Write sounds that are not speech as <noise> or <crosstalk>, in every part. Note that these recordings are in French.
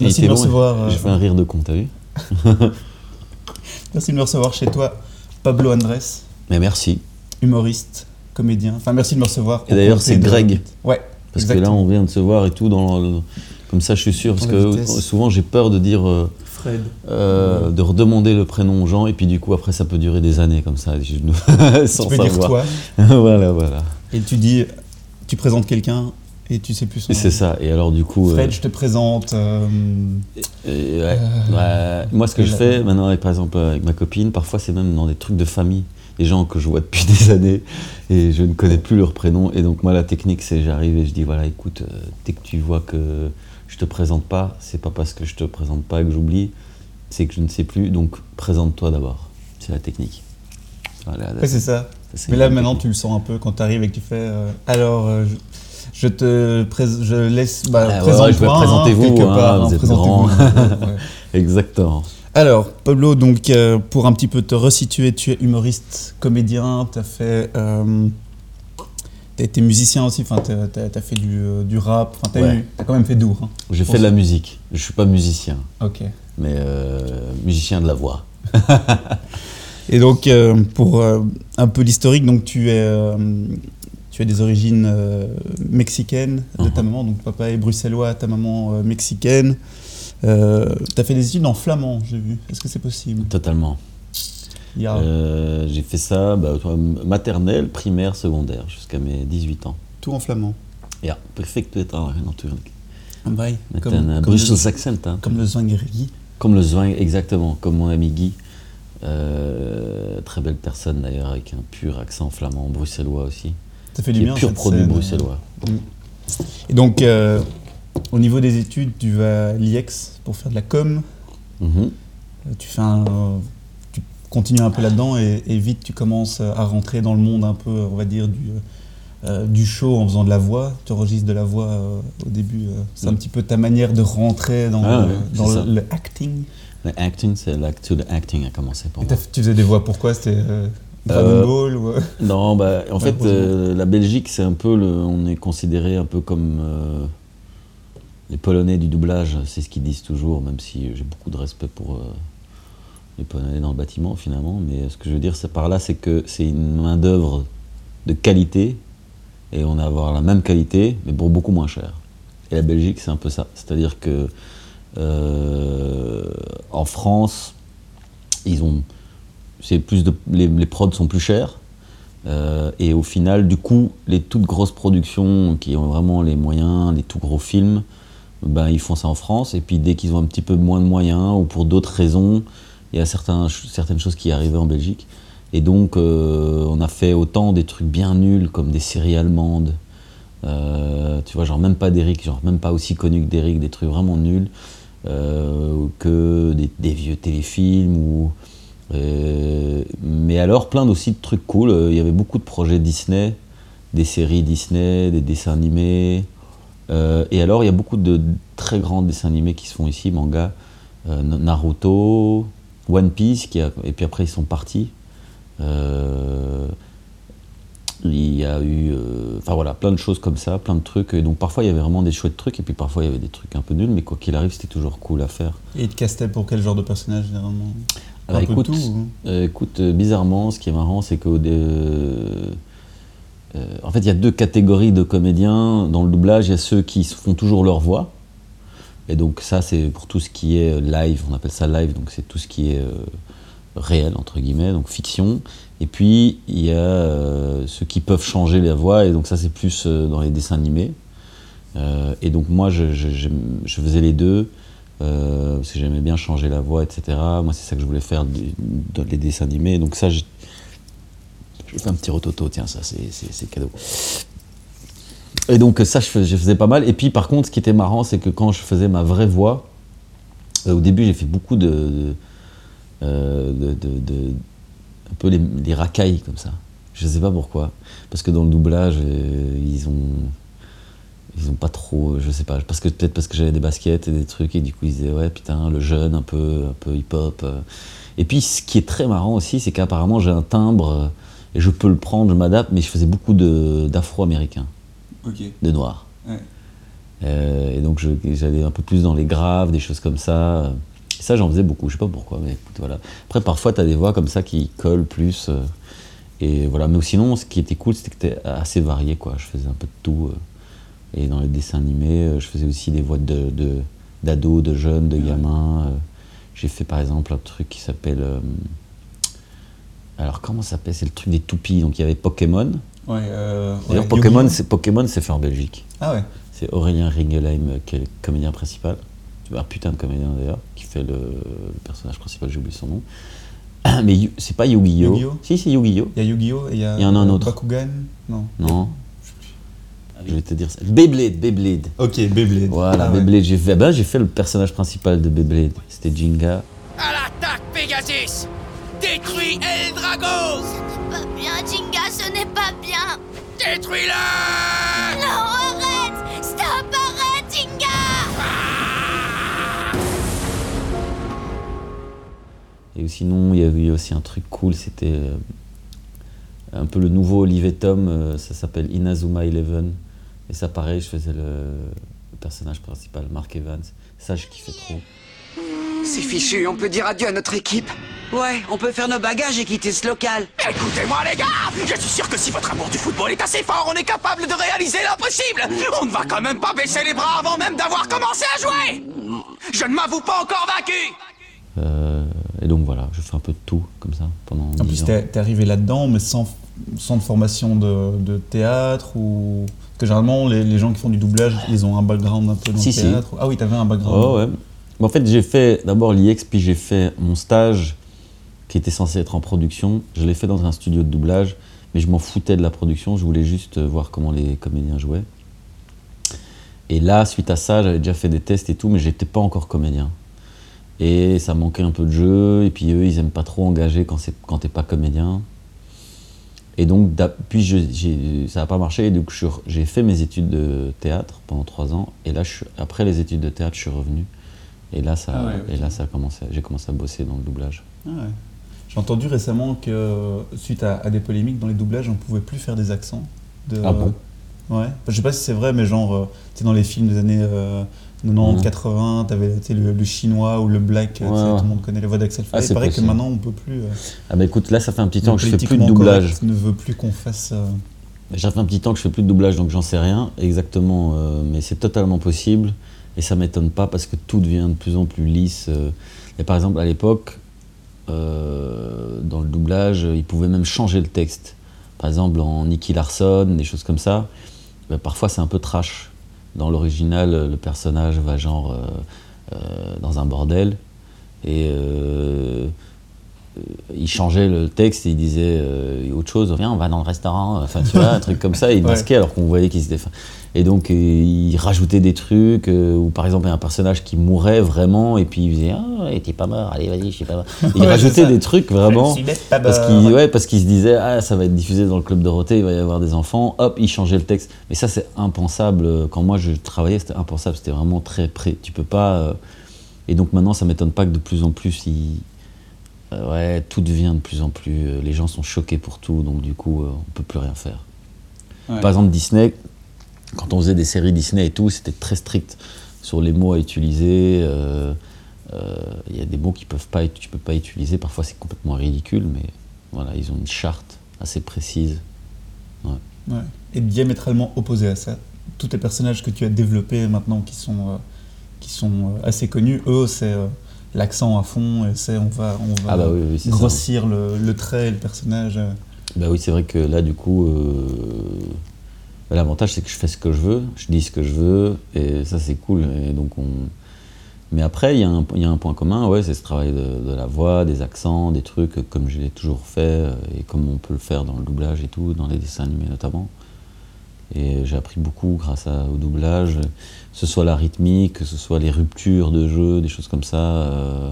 Merci de me recevoir. euh, J'ai fait un rire de con, t'as vu <laughs> Merci de me recevoir chez toi, Pablo Andrés, Mais merci. humoriste, comédien. Enfin, merci de me recevoir. Et d'ailleurs, c'est de- Greg. Ouais. Parce que là, on vient de se voir et tout. Dans le- Comme ça, je suis sûr. Parce Dans que vitesse. souvent, j'ai peur de dire. euh, Fred. euh, de redemander le prénom aux gens. Et puis, du coup, après, ça peut durer des années comme ça. je- <laughs> Sans tu peux dire toi <laughs> voilà, voilà. et tu dis, tu présentes quelqu'un et tu sais plus son nom. c'est ça. Et alors, du coup. euh, Fred, je te présente. euh, Et ouais, ouais. Moi, ce que et je là- fais maintenant, avec, par exemple, avec ma copine, parfois, c'est même dans des trucs de famille. Des gens que je vois depuis <laughs> des années et je ne connais plus leur prénom. Et donc, moi, la technique, c'est j'arrive et je dis voilà, écoute, euh, dès que tu vois que je te présente pas, c'est pas parce que je te présente pas que j'oublie, c'est que je ne sais plus. Donc, présente-toi d'abord. C'est la technique. Voilà, Ouais, c'est ça. Mais là, maintenant, technique. tu le sens un peu quand tu arrives et que tu fais. euh, alors, euh, je, je te je laisse. Bah, Ah, ouais, présente-toi, ouais, je vais hein, quelque hein, part, vous hein, êtes grand. Ouais. <laughs> Exactement. Alors, Pablo, donc, euh, pour un petit peu te resituer, tu es humoriste, comédien, tu as fait. Euh, T'as été musicien aussi, enfin, t'as as, fait du, euh, du rap, enfin, Ouais. eu- t'as quand même fait d'our. Hein. J'ai fait de la musique. Je suis pas musicien, Ok. mais euh, musicien de la voix. <laughs> Et donc, pour un peu l'historique, donc tu es, tu as des origines mexicaines de ta maman, donc papa est bruxellois, ta maman euh, tu as fait des études en flamand, j'ai vu. Est-ce que c'est possible? Totalement. Euh, j'ai fait ça bah, maternelle, primaire, secondaire, jusqu'à mes 18 ans. tout en flamand. Ja, perfect taal natuurlijk. Met comme, een uh, comme, Brussels le, accent. Hein. comme le Zwangeri. Comme le zwang, exactement, comme mon ami Guy. Euh, très belle personne d'ailleurs, avec un pur accent flamand, bruxellois aussi. Ça fait du bien. pur produit bruxellois. Et donc, euh, au niveau des études, tu vas à l'IEX pour faire de la com. Mhm. Euh, Tu fais un, euh, tu continues un peu là-dedans et, et vite tu commences à rentrer dans le monde un peu, on va dire, du, euh, du show en faisant de la voix. Tu enregistres de la voix euh, au début. euh, c'est un Mm. petit peu ta manière de rentrer dans, Ah le, dans le, acting. Le acting, c'est l'acte to the acting a commencé pour Et moi. t'as- tu faisais des voix pourquoi C'était euh, Dragon Euh, Ball ou, euh, Non, bah, en <laughs> fait, euh, la Belgique, c'est un peu, le, on est considéré un peu comme euh, les Polonais du doublage. C'est ce qu'ils disent toujours, même si j'ai beaucoup de respect pour euh, les Polonais dans le bâtiment finalement. Mais ce que je veux dire, c'est par là, c'est que c'est une main d'œuvre de qualité et on a à avoir la même qualité, mais pour beaucoup moins cher. Et la Belgique, c'est un peu ça. C'est-à-dire que euh, en France, ils ont, c'est plus de, les, prods sont plus chers. Euh, et au final, du coup, les toutes grosses productions qui ont vraiment les moyens, les tout gros films, ben, ils font ça en France. Et puis dès qu'ils ont un petit peu moins de moyens ou pour d'autres raisons, il y a certaines choses qui arrivaient en Belgique. Et donc, euh, on a fait autant des trucs bien nuls comme des séries allemandes. euh, tu vois, genre même pas d'Eric, genre même pas aussi connu que d'Eric, des trucs vraiment nuls, euh, que des, vieux téléfilms ou mais alors, plein aussi de trucs cool. Il y avait beaucoup de projets Disney, des séries Disney, des dessins animés. Euh, et alors, il y a beaucoup de très grands dessins animés qui se font ici, manga, euh, Naruto, One Piece, qui a- et puis après ils sont partis. Euh, il y a eu, euh, enfin voilà, plein de choses comme ça, plein de trucs. Et donc parfois il y avait vraiment des chouettes trucs, et puis parfois il y avait des trucs un peu nuls, mais quoi qu'il arrive, c'était toujours cool à faire. Et te castait pour quel genre de personnage généralement? Alors, Un peu écoute, tout, ou- Euh, écoute, bizarrement, ce qui est marrant, c'est que en fait, il y a deux catégories de comédiens dans le doublage. Il y a ceux qui font toujours leur voix, et donc ça, c'est pour tout ce qui est euh, live. On appelle ça live, donc c'est tout ce qui est euh, réel entre guillemets, donc fiction. Et puis il y a euh, ceux qui peuvent changer la voix, et donc ça, c'est plus euh, dans les dessins animés. Euh, et donc moi, je, je- faisais les deux. euh, parce que j'aimais bien changer la voix, etc. Moi, c'est ça que je voulais faire dans les dessins animés. Donc ça, je, un petit rototo, tiens, ça, c'est, cadeau. Et donc ça, je, fais- je faisais pas mal. Et puis, par contre, ce qui était marrant, c'est que quand je faisais ma vraie voix, euh, au début, j'ai fait beaucoup de... de, euh, un peu les, les racailles, comme ça. Je sais pas pourquoi. Parce que dans le doublage, euh, ils ont. Ils ont pas trop. Je sais pas. Parce que peut-être parce que j'avais des baskets et des trucs, et du coup ils disaient ouais, putain, le jeune, un peu, un peu hip-hop. euh. Et puis ce qui est très marrant aussi, c'est qu'apparemment j'ai un timbre, et je peux le prendre, je m'adapte, mais je faisais beaucoup de- d'afro-américains, de noirs. Ouais. Euh, et donc j'allais un peu plus dans les graves, des choses comme ça. Et ça, j'en faisais beaucoup, je sais pas pourquoi, mais écoute, voilà. Après, parfois, tu as des voix comme ça qui collent plus. euh, et voilà. Mais sinon, ce qui était cool, c'était que tu assez varié, quoi. Je faisais un peu de tout. euh. et dans les dessins animés, je faisais aussi des voix de, d'ados, de, jeunes, de gamins. euh. J'ai fait par exemple un truc qui s'appelle. Alors, comment ça s'appelle? C'est le truc des toupies. Donc, il y avait Pokémon. Ouais, euh, D'ailleurs, ouais, Pokémon, c'est, Pokémon, c'est fait en Belgique. Ah ouais. C'est Aurélien Ringelheim euh, qui est le comédien principal. Un putain de comédien d'ailleurs, qui fait le, le personnage principal, j'ai oublié son nom. <clears throat> Mais Yu- c'est pas Yu-Gi-Oh! Yu-Gi-Oh! Si, c'est Yu-Gi-Oh! Il y a Yu-Gi-Oh! et il y a. Il y en a un autre. Bakugan? Non. Non Je vais te dire ça. Beyblade, Beyblade. Ok, Beyblade. Voilà, Ah ouais. Beyblade. J'ai fait, ben, j'ai fait le personnage principal de Beyblade. C'était Jinga. À l'attaque, Pegasus Détruis El Drago Pas bien, Jinga, ce n'est pas bien. Détruis-le Non, arrête Stop, arrête, Jinga Et sinon, il y avait aussi un truc cool, c'était euh, un peu le nouveau Olivier Tom, euh, ça s'appelle Inazuma Eleven. Et ça, pareil, je faisais le, le personnage principal, Mark Evans. Ça, je kiffais trop. C'est fichu, on peut dire adieu à notre équipe. Ouais, on peut faire nos bagages et quitter ce local. Écoutez-moi, les gars Je suis sûr que si votre amour du football est assez fort, on est capable de réaliser l'impossible On ne va quand même pas baisser les bras avant même d'avoir commencé à jouer Je ne m'avoue pas encore vaincu Euh, et donc voilà, je fais un peu de tout comme ça pendant En 10 plus, t'es arrivé là-dedans, mais sans, sans de formation de, de théâtre ou. Parce que généralement, les, les gens qui font du doublage, ils ont un background un peu dans Si, le si. théâtre. Ah oui, t'avais un background. Oh, ouais. Mais en fait, j'ai fait d'abord l'IEX, puis j'ai fait mon stage qui était censé être en production. Je l'ai fait dans un studio de doublage, mais je m'en foutais de la production. Je voulais juste euh, voir comment les comédiens jouaient. Et là, suite à ça, j'avais déjà fait des tests et tout, mais j'étais pas encore comédien. Et ça manquait un peu de jeu, et puis eux, ils aiment pas trop engager quand, quand t'es pas comédien. Et donc, puis je- ça n'a pas marché, et donc j'ai fait mes études de théâtre pendant trois ans, et là, je après les études de théâtre, je suis revenu. Et là, ça, Ah ouais, et là, ça a commencé, j'ai commencé à bosser dans le doublage. Ah ouais. J'ai entendu récemment que, suite à, à des polémiques dans les doublages, on pouvait plus faire des accents. De, Ah bon? Ouais. Je sais pas si c'est vrai, mais genre, euh, tu sais, dans les films des années euh, 90, Mhm. 80, t'avais le, le chinois ou le black, Ouais, ouais. tout le monde connaît les voix d'Axel Ah, Foley. c'est Il paraît que maintenant, on peut plus. euh, Ah bah écoute, là, ça fait un petit temps que je fais plus de doublage. correct ne veut plus qu'on fasse. euh, Ça fait un petit temps que je fais plus de doublage, donc j'en sais rien exactement, euh, mais c'est totalement possible. Et ça m'étonne pas parce que tout devient de plus en plus lisse. Et par exemple, à l'époque, euh, dans le doublage, ils pouvaient même changer le texte. Par exemple, en Nicky Larson, des choses comme ça, bah, parfois c'est un peu trash. Dans l'original, le personnage va genre euh, euh, dans un bordel et euh, euh, il changeait le texte et il disait euh, autre chose, viens on va dans le restaurant, enfin tu vois, un truc comme ça, il <laughs> Ouais. masquait alors qu'on voyait qu'il s'était. Et donc euh, il rajoutait des trucs, euh, ou par exemple il y a un personnage qui mourait vraiment et puis il disait ah était pas mort, allez vas-y je suis pas mort. <laughs> Il Ouais, rajoutait des trucs vraiment. Je suis bête, pas Parce qu'il ouais, se disait ah ça va être diffusé dans le club Dorothée, il va y avoir des enfants, hop il changeait le texte. Mais ça c'est impensable. Quand moi je travaillais c'était impensable, c'était vraiment très près. Tu peux pas. euh, Et donc maintenant ça m'étonne pas que de plus en plus il euh, ouais tout devient de plus en plus. euh, les gens sont choqués pour tout, donc du coup euh, on peut plus rien faire. Ouais. Par exemple Disney, quand on faisait des séries Disney et tout, c'était très strict sur les mots à utiliser. euh, euh, Il y a des mots qui peuvent pas, être- tu peux pas utiliser. Parfois, c'est complètement ridicule, mais voilà, ils ont une charte assez précise. Ouais. Et diamétralement opposé à ça, tous les personnages que tu as développés maintenant qui sont, euh, qui sont euh, assez connus, eux, c'est euh, l'accent à fond et c'est on va, on va Ah bah oui, oui, grossir le, le trait, le personnage. Bah oui, c'est vrai que là, du coup, euh, bah, l'avantage, c'est que je fais ce que je veux, je dis ce que je veux, et ça, c'est cool. Et donc, on... Mais après, il y, a un- il y a un point commun, ouais, c'est ce travail de, de la voix, des accents, des trucs, comme je l'ai toujours fait, euh, et comme on peut le faire dans le doublage et tout, dans les dessins animés notamment. Et j'ai appris beaucoup grâce à- au doublage, que ce soit la rythmique, que ce soit les ruptures de jeu, des choses comme ça, euh,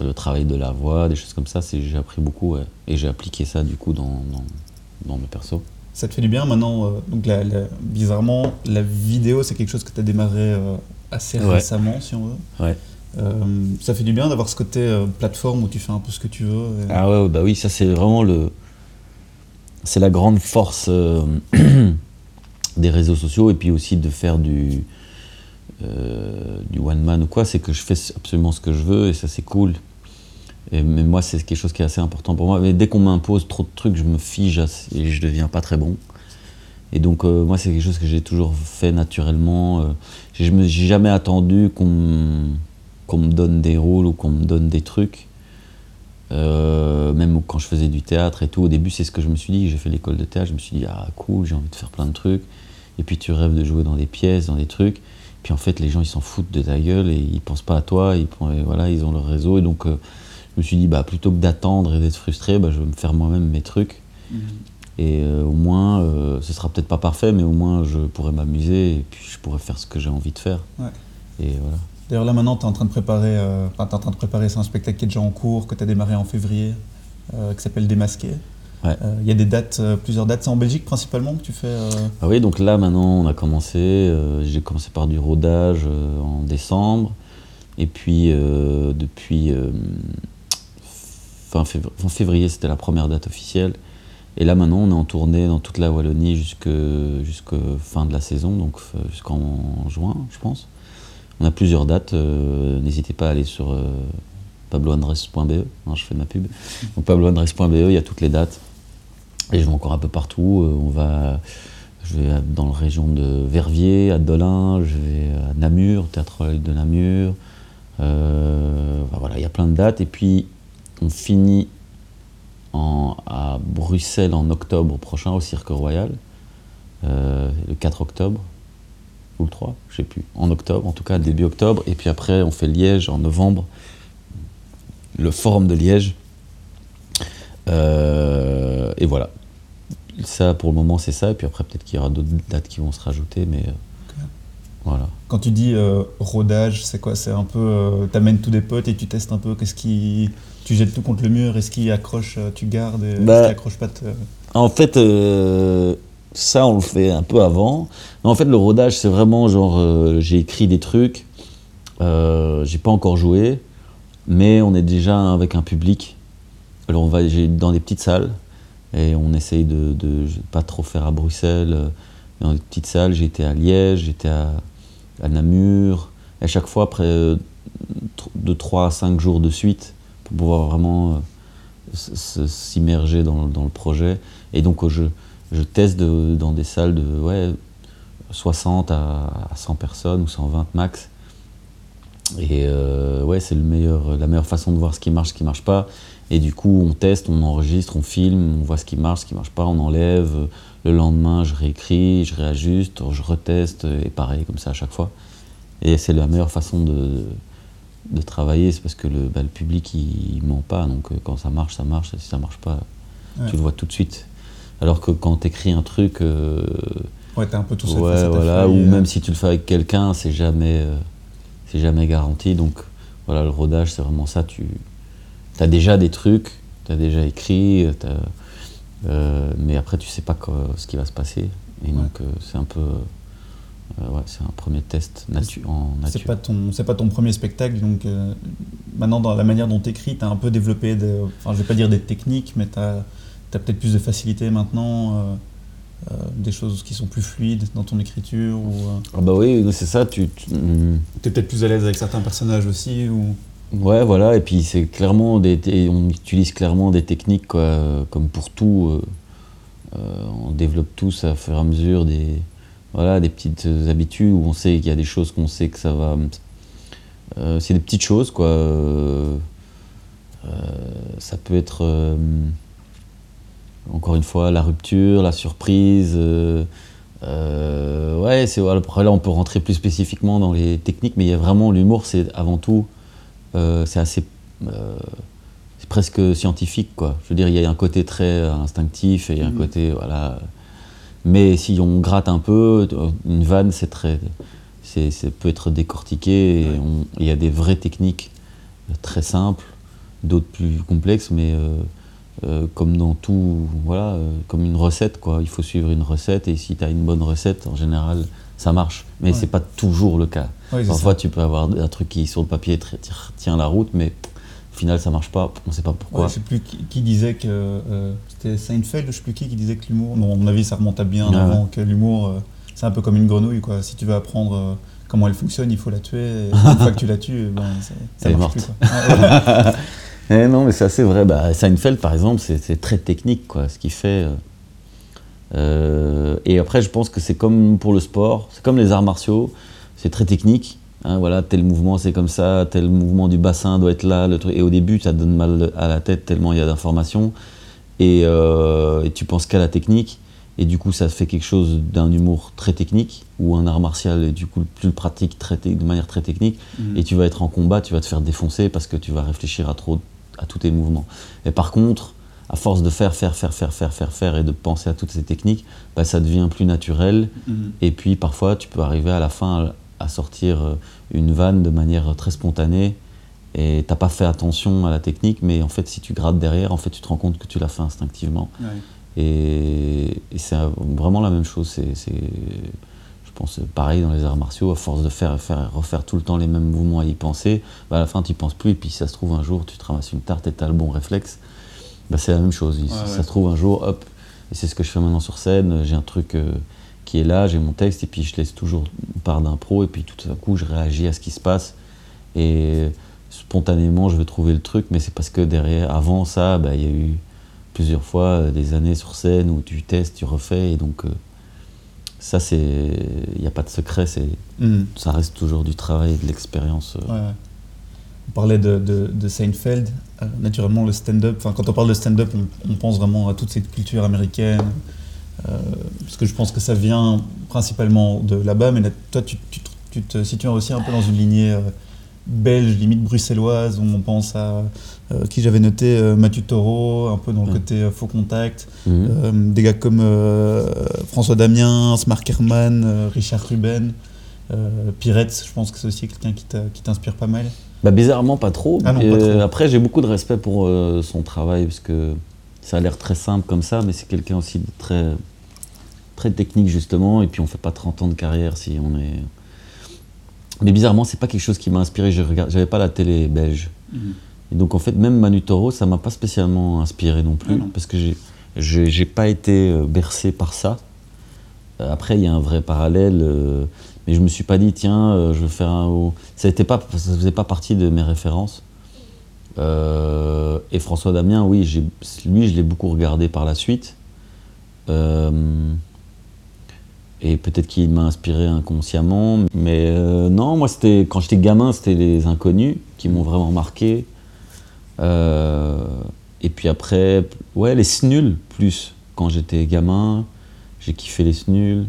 le travail de la voix, des choses comme ça, j'ai appris beaucoup, ouais. Et j'ai appliqué ça, du coup, dans, dans, dans mes persos. Ça te fait du bien maintenant. euh, donc la- la- bizarrement, la vidéo, c'est quelque chose que tu as démarré euh, assez Ouais. récemment, si on veut. Ouais. Ça fait du bien d'avoir ce côté plateforme où tu fais un peu ce que tu veux. et- Ah ouais, bah oui, ça c'est vraiment le. C'est la grande force <clears throat> des réseaux sociaux et puis aussi de faire du, euh, du one man ou quoi, c'est que je fais absolument ce que je veux et ça c'est cool. Mais moi c'est quelque chose qui est assez important pour moi. Mais dès qu'on m'impose trop de trucs, je me fige et je deviens pas très bon. Et donc euh, moi c'est quelque chose que j'ai toujours fait naturellement. Euh, je me j'ai jamais attendu qu'on me- donne des rôles ou qu'on me donne des trucs. Même quand je faisais du théâtre et tout, au début, c'est ce que je me suis dit. J'ai fait l'école de théâtre, je me suis dit, ah cool, j'ai envie de faire plein de trucs. Et puis tu rêves de jouer dans des pièces, dans des trucs. Puis en fait, les gens, ils s'en foutent de ta gueule et ils pensent pas à toi. Ils, voilà, ils ont leur réseau. Et donc, euh, je me suis dit, bah, plutôt que d'attendre et d'être frustré, bah, je vais me faire moi-même mes trucs. Et euh, au moins, euh, ce sera peut-être pas parfait, mais au moins, je pourrais m'amuser et puis je pourrais faire ce que j'ai envie de faire. Ouais. Et voilà. D'ailleurs, là maintenant, tu es en train de préparer, euh, en train de préparer, c'est un spectacle qui est déjà en cours, que tu as démarré en février, qui s'appelle Démasqué. Ouais. Euh, Il y a des dates, euh, plusieurs dates. C'est en Belgique principalement que tu fais euh, Ah oui, donc là maintenant on a commencé, j'ai commencé par du rodage en décembre, et puis depuis fin, février, fin février c'était la première date officielle, et là maintenant on est en tournée dans toute la Wallonie jusque fin de la saison, donc jusqu'en juin je pense. On a plusieurs dates, n'hésitez pas à aller sur pabloandres.be, hein, je fais ma pub, donc pabloandres.be, il y a toutes les dates. Et je vais encore un peu partout. euh, on va, je vais dans la région de Verviers, à Dolin, je vais à Namur, au théâtre de Namur. Euh, voilà, il y a plein de dates. Et puis, on finit à Bruxelles en octobre prochain au Cirque Royal, euh, le 4 octobre, ou le 3, je sais plus, en octobre, en tout cas début octobre. Et puis après, on fait Liège en novembre, le Forum de Liège. Euh, et voilà. Ça, pour le moment, c'est ça. Et puis après, peut-être qu'il y aura d'autres dates qui vont se rajouter, mais euh, voilà. Quand tu dis euh, rodage, c'est quoi? C'est un peu. Euh, T'amènes tous des potes et tu testes un peu qu'est-ce qui. Tu jettes tout contre le mur, est-ce qui accroche, tu gardes, et Bah, est-ce qui accroche pas te- En fait, ça, on le fait un peu avant. Mais en fait, le rodage, c'est vraiment genre, j'ai écrit des trucs, j'ai pas encore joué, mais on est déjà avec un public. Alors, on va dans des petites salles, et on essaye de, de pas trop faire à Bruxelles. euh, Dans des petites salles, j'ai été à Liège, j'étais à, à Namur. Et chaque fois, après euh, de 3 à 5 jours de suite, pour pouvoir vraiment euh, s'immerger dans, le- projet. Et donc, je, je teste dans des salles de ouais, 60 à, à 100 personnes ou 120 max. Et c'est la meilleure façon de voir ce qui marche, ce qui marche pas. Et du coup, on teste, on enregistre, on filme, on voit ce qui marche, ce qui marche pas, on enlève. Le lendemain, je réécris, je réajuste, je reteste, et pareil, comme ça à chaque fois. Et c'est la meilleure façon de, de travailler, c'est parce que le, bah, le public, il, il ment pas. Donc euh, quand ça marche, ça marche, et si ça marche pas, Ouais. tu le vois tout de suite. Alors que quand tu écris un truc, euh, Ouais, t'es un peu tout seul ouais, voilà, ou euh, même si tu le fais avec quelqu'un, c'est jamais, euh, c'est jamais garanti. Donc voilà, le rodage, c'est vraiment ça. Tu as déjà des trucs, tu as déjà écrit, t'as- euh, mais après tu sais pas quoi- ce qui va se passer. Et donc euh, c'est un peu, euh, ouais, c'est un premier test natu en C'est nature. pas ton, c'est pas ton premier spectacle, donc maintenant dans la manière dont tu écris, tu as un peu développé, des, enfin je vais pas dire des techniques, mais tu as, peut-être plus de facilité maintenant, des choses qui sont plus fluides dans ton écriture, ou Ah bah oui, c'est ça. Tu, tu- tu es peut-être plus à l'aise avec certains personnages aussi, ou? Ouais, voilà, et puis c'est clairement des, on utilise clairement des techniques comme pour tout. euh, euh, on développe tous à fur et à mesure des, voilà, des petites euh, habitudes où on sait qu'il y a des choses qu'on sait que ça va. c'est des petites choses quoi. ça peut être encore une fois la rupture, la surprise. ouais, c'est après là on peut rentrer plus spécifiquement dans les techniques, mais il y a vraiment l'humour, c'est avant tout c'est assez. euh, c'est presque scientifique, quoi. Je veux dire, il y a un côté très instinctif et un Mhm. côté. Voilà. Mais si on gratte un peu, euh, une vanne, c'est très. C'est, c'est- peut être décortiqué et on- il y a des vraies techniques euh, très simples, d'autres plus complexes, mais euh, euh, comme dans tout, voilà, euh, comme une recette, quoi. Il faut suivre une recette et si tu as une bonne recette, en général, ça marche. Mais Ouais. c'est pas toujours le cas. Oui, Parfois, ça. tu peux avoir un truc qui, sur le papier, tient la route, mais au final, ça marche pas. On sait pas pourquoi. Ouais, je sais plus qui, qui disait que euh, c'était Seinfeld, je sais plus qui qui disait que l'humour. Non, à mon avis, ça remonte à bien avant que l'humour, euh, c'est un peu comme une grenouille, quoi. Si tu veux apprendre euh, comment elle fonctionne, il faut la tuer. Et <laughs> une fois que tu la tues, ben, ça, ça Elle est marche morte. plus. Ouais. <laughs> Eh non, mais c'est assez vrai. Bah, Seinfeld, par exemple, c'est très technique, quoi, ce qu'il fait. Euh, et après, je pense que c'est comme pour le sport, c'est comme les arts martiaux, c'est très technique. hein, voilà, tel mouvement, c'est comme ça, tel mouvement du bassin doit être là. Le truc. Et au début, ça te donne mal à la tête tellement il y a d'informations. Et, euh, et tu penses qu'à la technique. Et du coup, ça fait quelque chose d'un humour très technique, ou un art martial, et du coup, plus le pratique très de manière très technique. Mhm. Et tu vas être en combat, tu vas te faire défoncer parce que tu vas réfléchir à trop à tous tes mouvements. Et par contre, à force de faire, faire, faire, faire, faire, faire, faire, et de penser à toutes ces techniques, bah, ça devient plus naturel. Mhm. Et puis parfois, tu peux arriver à la fin à, sortir euh, une vanne de manière très spontanée. Et t'as pas fait attention à la technique, mais en fait, si tu grattes derrière, en fait, tu te rends compte que tu l'as fait instinctivement. Ouais. Et, et c'est vraiment la même chose. C'est, c'est- je pense pareil dans les arts martiaux. À force de faire, faire, refaire tout le temps les mêmes mouvements à y penser, bah, à la fin, tu y penses plus. Et puis, si ça se trouve, un jour, tu te ramasses une tarte et tu as le bon réflexe. Bah, c'est la même chose. Si Ouais, ça se trouve, un jour, hop. Et c'est ce que je fais maintenant sur scène. J'ai un truc euh, qui est là, j'ai mon texte, et puis je laisse toujours une part d'impro. Et puis tout à coup, je réagis à ce qui se passe. Et spontanément, je vais trouver le truc, mais c'est parce que derrière, avant ça, bah, il y a eu plusieurs fois euh, des années sur scène où tu testes, tu refais, et donc euh, ça, c'est, il n'y a pas de secret, c'est, Mhm. ça reste toujours du travail et de l'expérience. euh. Ouais, ouais. On parlait de, de, de Seinfeld. Euh, naturellement, le stand-up, quand on parle de stand-up, on, on pense vraiment à toute cette culture américaine. Euh, parce que je pense que ça vient principalement de là-bas, mais là, toi, tu, tu te- tu te situes aussi un peu dans une lignée euh, belge, limite bruxelloise, où on pense à euh, qui j'avais noté euh, Mathieu Taureau, un peu dans le côté euh, faux contact. Mhm. Des gars comme François Damiens, Mark Herman, euh, Richard Ruben, Piretz, je pense que c'est aussi quelqu'un qui t'inspire pas mal. Bah, bizarrement, pas trop. Ah non, pas trop. Après, j'ai beaucoup de respect pour son travail, parce que ça a l'air très simple comme ça, mais c'est quelqu'un aussi de très, très technique, justement, et puis on fait pas 30 ans de carrière si on est... Mais bizarrement, c'est pas quelque chose qui m'a inspiré, je j'avais pas la télé belge. Et donc en fait, même Manu Toro, ça m'a pas spécialement inspiré non plus, Ah parce que j'ai- pas été euh, bercé par ça. Euh, Après, il y a un vrai parallèle, euh, mais je me suis pas dit, tiens, euh, je vais faire un haut. Ça était pas, ça faisait pas partie de mes références. Euh, et François Damien, oui, lui, je l'ai beaucoup regardé par la suite. Euh, et peut-être qu'il m'a inspiré inconsciemment. Mais euh, non, moi, c'était quand j'étais gamin, c'était les inconnus qui m'ont vraiment marqué. Et puis après, ouais, les snuls plus. Quand j'étais gamin, j'ai kiffé les snuls.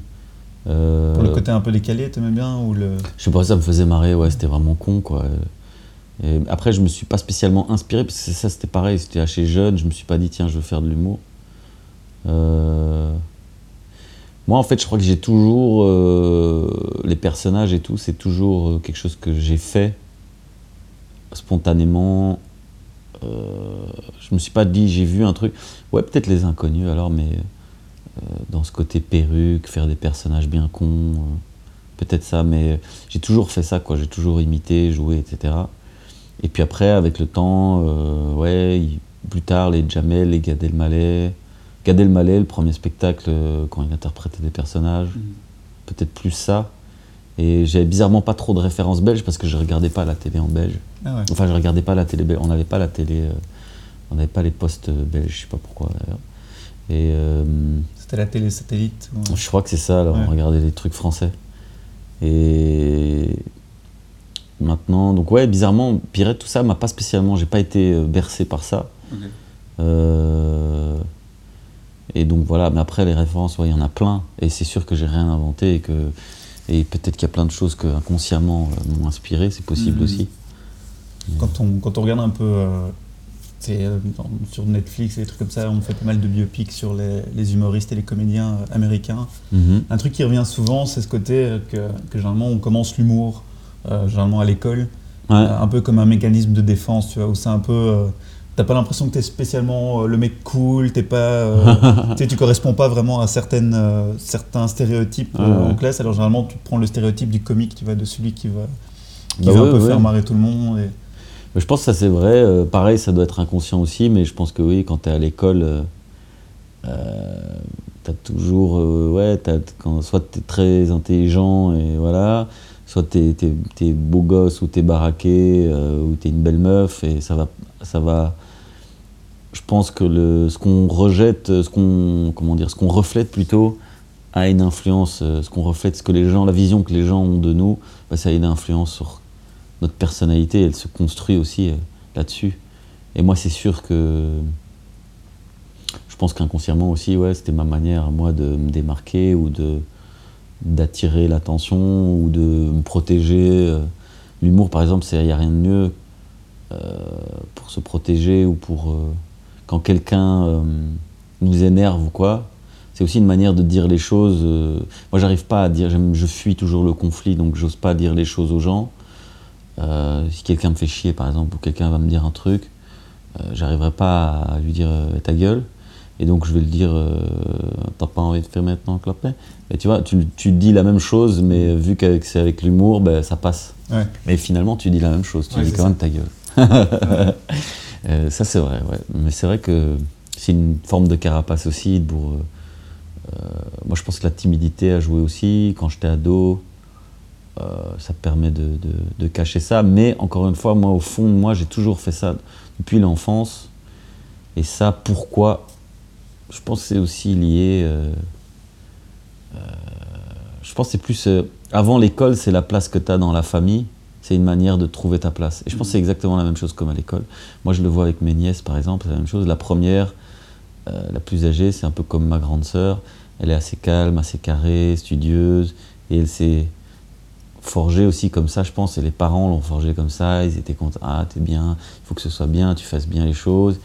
Pour le côté un peu décalé, t'aimais bien ou le... je sais pas, ça me faisait marrer, ouais, c'était vraiment con, quoi. Après, je me suis pas spécialement inspiré, parce que ça, c'était pareil, c'était assez jeune, je me suis pas dit, tiens, je veux faire de l'humour. Euh, Moi, en fait, je crois que j'ai toujours. euh, Les personnages et tout, c'est toujours euh, quelque chose que j'ai fait spontanément. Euh, Je me suis pas dit, j'ai vu un truc. Ouais, peut-être les inconnus alors, mais dans ce côté perruque, faire des personnages bien cons, peut-être ça, mais j'ai toujours fait ça, quoi. J'ai toujours imité, joué, etc. Et puis après, avec le temps, euh, ouais, il- plus tard, les Jamel, les Gad Elmaleh. Gad Elmaleh, le premier spectacle, euh, quand il interprétait des personnages, peut-être plus ça. Et j'avais bizarrement pas trop de références belges parce que je regardais pas la télé en belge. Ah ouais. Enfin, je regardais pas la télé belge. On n'avait pas la télé. euh, on n'avait pas les postes belges, je sais pas pourquoi d'ailleurs. Et euh, C'était la télé satellite ou- je crois que c'est ça, alors Ouais. on regardait les trucs français. Et maintenant, donc ouais, bizarrement, Pirate, tout ça m'a pas spécialement, j'ai pas été euh, bercé par ça. Euh, et donc voilà, mais après les références, ouais, il y en a plein. Et c'est sûr que j'ai rien inventé et que et peut-être qu'il y a plein de choses que inconsciemment euh, m'ont inspiré, c'est possible Mhm. aussi. Quand on, quand on regarde un peu euh, euh, sur Netflix et des trucs comme ça, on fait pas mal de biopics sur les, les humoristes et les comédiens américains. Mhm. Un truc qui revient souvent, c'est ce côté que, que généralement on commence l'humour, euh, généralement à l'école, Ouais. euh, un peu comme un mécanisme de défense, tu vois, où c'est un peu. euh, T'as pas l'impression que t'es spécialement euh, le mec cool, t'es pas, euh, <laughs> tu tu corresponds pas vraiment à certaines, euh, certains stéréotypes euh, Ouais, en classe. Alors généralement, tu prends le stéréotype du comique, tu de celui qui va, qui Bah va ouais, un peu ouais. faire marrer tout le monde. Et... Mais je pense que ça c'est vrai. euh, pareil, ça doit être inconscient aussi, mais je pense que oui, quand tu es à l'école, euh, tu as toujours. euh, ouais, t'as- quand, soit tu es très intelligent et voilà, soit tu es, beau gosse ou tu es baraqué euh, ou tu es une belle meuf et ça va. Ça va je pense que le, ce qu'on rejette, ce qu'on comment dire, ce qu'on reflète plutôt a une influence. euh, Ce qu'on reflète, ce que les gens, la vision que les gens ont de nous, bah, ça a une influence sur notre personnalité, elle se construit aussi euh, là-dessus. Et moi, c'est sûr que je pense qu'inconsciemment aussi, ouais, c'était ma manière, moi, de me démarquer ou de d'attirer l'attention ou de me protéger. euh. L'humour, par exemple, il n'y a rien de mieux euh, pour se protéger ou pour... euh, quand quelqu'un nous énerve ou quoi, c'est aussi une manière de dire les choses. moi, j'arrive pas à dire, je fuis toujours le conflit, donc j'ose pas dire les choses aux gens. Si quelqu'un me fait chier, par exemple, ou quelqu'un va me dire un truc, euh, j'arriverai pas à lui dire ta gueule. Et donc je vais le dire, t'as pas envie de faire maintenant clapet Et tu vois, tu, tu dis la même chose, mais vu que c'est avec l'humour, ben, ça passe. Ouais. Mais finalement, tu dis la même chose, tu Ouais, dis quand ça. même ta gueule. <laughs> Euh, ça, c'est vrai, ouais. Mais c'est vrai que c'est une forme de carapace aussi. Pour, euh, euh, moi, je pense que la timidité a joué aussi. Quand j'étais ado, euh, ça permet de, de- de cacher ça. Mais encore une fois, moi, au fond moi, j'ai toujours fait ça depuis l'enfance. Et ça, pourquoi? Je pense que c'est aussi lié. Euh, je pense que c'est plus. euh, avant l'école, c'est la place que tu as dans la famille. C'est une manière de trouver ta place. Et je pense que c'est exactement la même chose comme à l'école. Moi, je le vois avec mes nièces, par exemple, c'est la même chose. La première, euh, la plus âgée, c'est un peu comme ma grande sœur. Elle est assez calme, assez carrée, studieuse. Et elle s'est forgée aussi comme ça, je pense. Et les parents l'ont forgée comme ça. Ils étaient contents. Ah, t'es bien, il faut que ce soit bien, tu fasses bien les choses.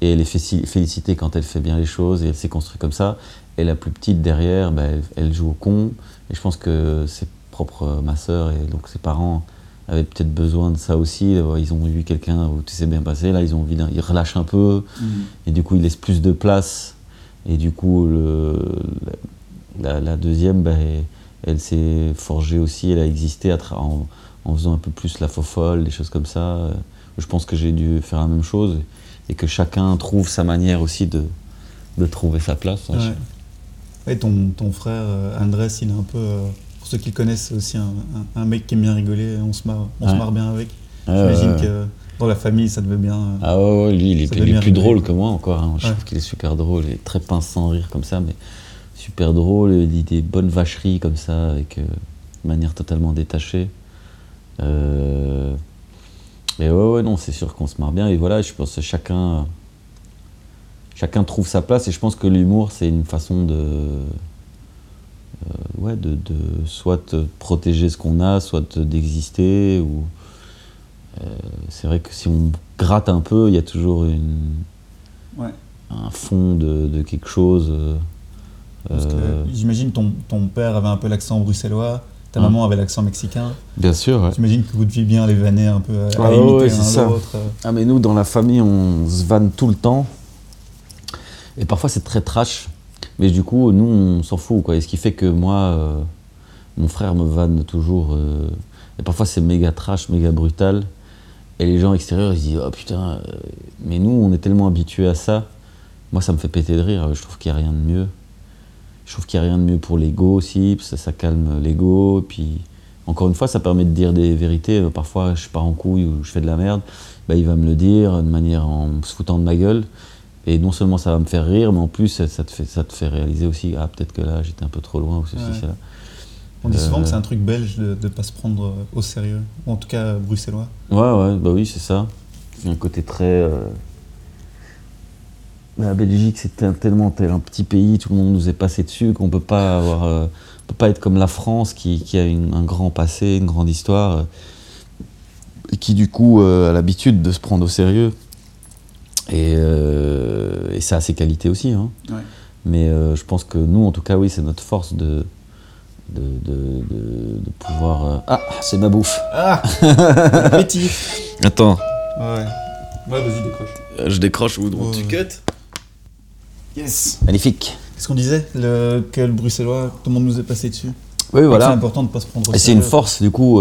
Et elle est félicitée quand elle fait bien les choses. Et elle s'est construite comme ça. Et la plus petite derrière, ben, elle, elle joue au con. Et je pense que c'est propre euh, ma sœur et donc ses parents avaient peut-être besoin de ça aussi. Ils ont vu quelqu'un où tout s'est bien passé. Là, ils ont envie d'un- ils relâchent un peu. Et du coup, ils laissent plus de place. Et du coup, le, la, la deuxième, ben, elle s'est forgée aussi. Elle a existé à en, en faisant un peu plus la faux folle, des choses comme ça. Je pense que j'ai dû faire la même chose. Et que chacun trouve sa manière aussi de, de trouver sa place. hein. Ouais. Ouais, ton, ton frère euh, Andrés, il est un peu, euh, pour ceux qui le connaissent, aussi un, un- un mec qui aime bien rigoler, on se marre, on se marre bien avec. J'imagine que dans la famille, ça devait bien. euh, Ah ouais, ouais, lui, il est, il plus rigoler. drôle que moi encore. hein. Je trouve qu'il est super drôle. Il est très pince sans rire comme ça, mais super drôle. Il dit des bonnes vacheries comme ça, avec euh, de manière totalement détachée. Et ouais, ouais, non, c'est sûr qu'on se marre bien. Et voilà, je pense que chacun, chacun trouve sa place. Et je pense que l'humour, c'est une façon de. euh, ouais, de, de soit de protéger ce qu'on a, soit de- d'exister. Ou, euh, c'est vrai que si on gratte un peu, il y a toujours une, Ouais. un fond de, de quelque chose. euh, j'imagine ton, ton père avait un peu l'accent bruxellois, ta Hum. maman avait l'accent mexicain. Bien sûr, ouais. J'imagine que vous deviez bien les vanner un peu à, Ah imiter ouais, l'un c'est ça. l'autre. Ah mais nous dans la famille on se vanne tout le temps et parfois c'est très trash. Mais du coup nous on s'en fout quoi. Et ce qui fait que moi euh, mon frère me vanne toujours euh, et parfois c'est méga trash méga brutal. Et les gens extérieurs ils se disent oh putain euh, mais nous on est tellement habitués à ça. Moi ça me fait péter de rire. Je trouve qu'il n'y a rien de mieux. Je trouve qu'il n'y a rien de mieux pour l'ego aussi ça, calme l'ego. Puis encore une fois, ça permet de dire des vérités. Parfois, je pars en couille ou je fais de la merde. Bah, il va me le dire de manière en se foutant de ma gueule. Et non seulement ça va me faire rire, mais en plus, ça, ça te, fait, ça te fait réaliser aussi ah, peut-être que là, j'étais un peu trop loin ou ceci, Ouais. cela. On dit souvent Euh, que c'est un truc belge de ne pas se prendre euh, au sérieux, ou en tout cas euh, bruxellois. Ouais, ouais, bah oui, c'est ça. Il y a un côté très. euh, La Belgique, c'est tellement tel un petit pays, tout le monde nous est passé dessus qu'on peut pas avoir, euh, on peut pas être comme la France qui, qui a une- un grand passé, une grande histoire, euh, et qui du coup euh, a l'habitude de se prendre au sérieux. Et, euh, et ça a ses qualités aussi. hein. Ouais. Mais euh, je pense que nous, en tout cas, oui, c'est notre force de, de, de- de- de pouvoir. euh, Ah, c'est ma bouffe. Ah <laughs> Appétit Attends. Ouais. Ouais, vas-y, décroche. Je décroche ou Ouais. tu cut Yes. Magnifique. Qu'est-ce qu'on disait le, Que le bruxellois, tout le monde nous est passé dessus. Oui, C'est voilà. important de ne pas se prendre au Et c'est une force, du coup.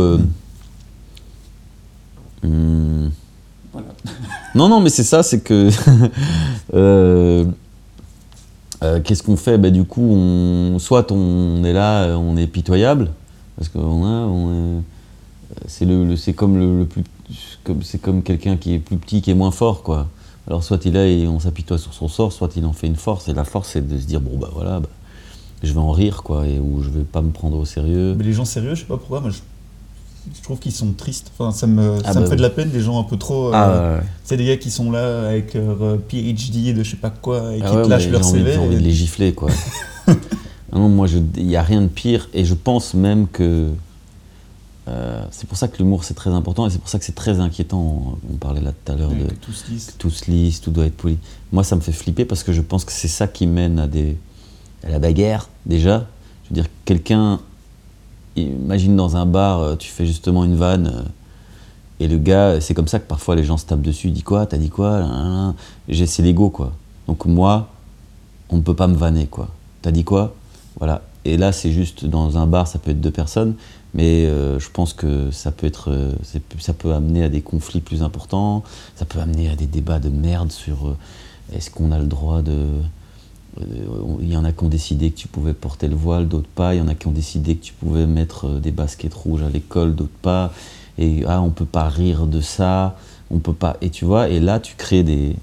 hmm. Voilà. <laughs> Non, non, mais c'est ça, c'est que. <laughs> euh, euh, Qu'est-ce qu'on fait? Bah, Du coup, on, soit on est là, euh, on est pitoyable, parce qu'on a. On est- c'est le, le- c'est comme le, le plus. comme- C'est comme quelqu'un qui est plus petit, qui est moins fort, quoi. Alors, soit il est là et on s'apitoie sur son sort, soit il en fait une force. Et la force, c'est de se dire, bon, bah voilà, bah, je vais en rire, quoi, et, ou je vais pas me prendre au sérieux. Mais les gens sérieux, je sais pas pourquoi, moi je, je trouve qu'ils sont tristes. Enfin, ça me, Ah ça me bah fait de la peine, les gens un peu trop. euh, Ah, ouais. C'est des gars qui sont là avec leur euh, PhD de je sais pas quoi et Ah qui ouais, te lâchent leur CV. j'ai envie de les gifler, quoi. <laughs> Non, moi, il n'y a rien de pire. Et je pense même que. euh, c'est pour ça que l'humour, c'est très important. Et c'est pour ça que c'est très inquiétant. On parlait là tout à l'heure Ouais, de que tout se lisse. tout se lisse, tout doit être poli. Moi, ça me fait flipper parce que je pense que c'est ça qui mène à, des, à la bagarre, déjà. Je veux dire, quelqu'un. Imagine dans un bar, euh, tu fais justement une vanne. euh, et le gars, c'est comme ça que parfois les gens se tapent dessus. Il dit quoi T'as dit quoi. J'ai- C'est l'ego, quoi. Donc moi, on ne peut pas me vanner, quoi. T'as dit quoi? Voilà. Et là, c'est juste dans un bar, ça peut être deux personnes, mais euh, je pense que ça peut être, ça peut amener à des conflits plus importants. Ça peut amener à des débats de merde sur est-ce qu'on a le droit de. Euh, Il y en a qui ont décidé que tu pouvais porter le voile, d'autres pas. Il y en a qui ont décidé que tu pouvais mettre euh, des baskets rouges à l'école, d'autres pas. Et ah, on peut pas rire de ça, on peut pas. Et tu vois, et là, tu crées des.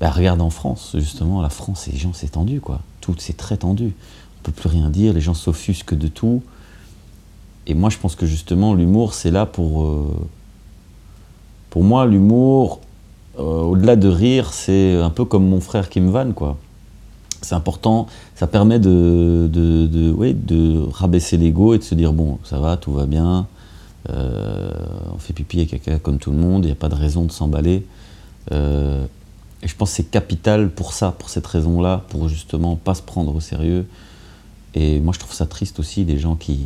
Bah, regarde en France, justement, la France, les gens, c'est tendu, quoi. Tout, c'est très tendu. On peut plus rien dire, les gens s'offusquent de tout. Et moi, je pense que justement, l'humour, c'est là pour. euh, Pour moi, l'humour, au-delà de rire, c'est un peu comme mon frère qui me vanne, quoi. C'est important, ça permet de, de, de, ouais, de rabaisser l'ego et de se dire bon, ça va, tout va bien, euh, on fait pipi et caca comme tout le monde, il n'y a pas de raison de s'emballer. Euh, et je pense que c'est capital pour ça, pour cette raison-là, pour justement pas se prendre au sérieux. Et moi, je trouve ça triste aussi, des gens qui,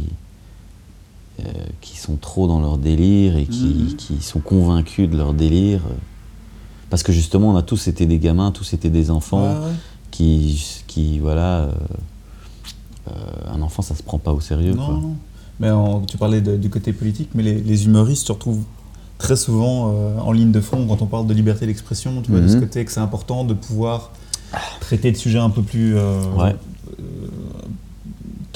euh, qui sont trop dans leur délire et qui, qui sont convaincus de leur délire. Parce que justement, on a tous été des gamins, tous été des enfants ouais. Qui, qui voilà, euh, euh, un enfant, ça se prend pas au sérieux. Non, quoi. non. Mais en- tu parlais de- du côté politique, mais les, les humoristes se retrouvent très souvent euh, en ligne de fond quand on parle de liberté d'expression, tu vois, de ce Mhm. côté que c'est important de pouvoir traiter de sujets un peu plus euh, Ouais.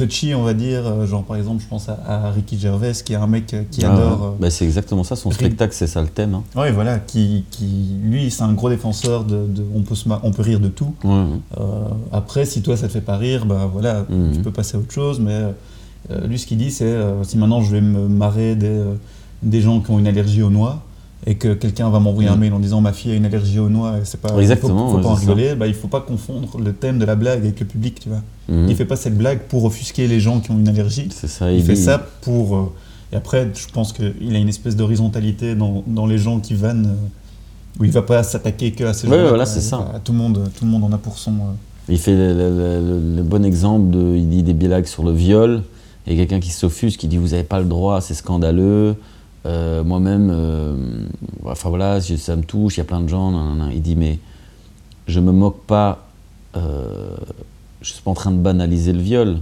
Euh, touchy, on va dire. Euh, Genre, par exemple, je pense à, à Ricky Gervais, qui est un mec euh, qui Ah, adore. ouais. euh, Bah, c'est exactement ça, son Ri- spectacle, c'est ça le thème. hein. Ouais, voilà, qui, qui lui, c'est un gros défenseur de, de- on peut se on peut rire de tout. Ouais, ouais. Euh, après, si toi ça te fait pas rire, bah voilà, Mhm. tu peux passer à autre chose. Mais euh, lui, ce qu'il dit, c'est euh, si maintenant je vais me marrer des, euh, des gens qui ont une allergie aux noix et que quelqu'un va m'envoyer un Mhm. mail en disant ma fille a une allergie aux noix, c'est pas, Exactement, faut, faut ouais, pas en rigoler, bah, il faut pas confondre le thème de la blague avec le public, tu vois. Mhm. Il fait pas cette blague pour offusquer les gens qui ont une allergie. C'est ça, Il, fait dit- ça pour. euh, et après, je pense qu'il a une espèce d'horizontalité dans, dans les gens qui vannent, euh, où il va pas s'attaquer que à ces Ouais, gens-là. voilà, c'est ça. va- Tout le monde, tout le monde en a pour son. euh, Il fait le, le- le- le bon exemple de. Il dit des blagues sur le viol. Et quelqu'un qui s'offusque, qui dit Vous n'avez pas le droit, c'est scandaleux. Euh, Moi-même, euh, enfin voilà, ça me touche, il y a plein de gens. nan, nan, nan. Il dit Mais je me moque pas. euh, je suis pas en train de banaliser le viol.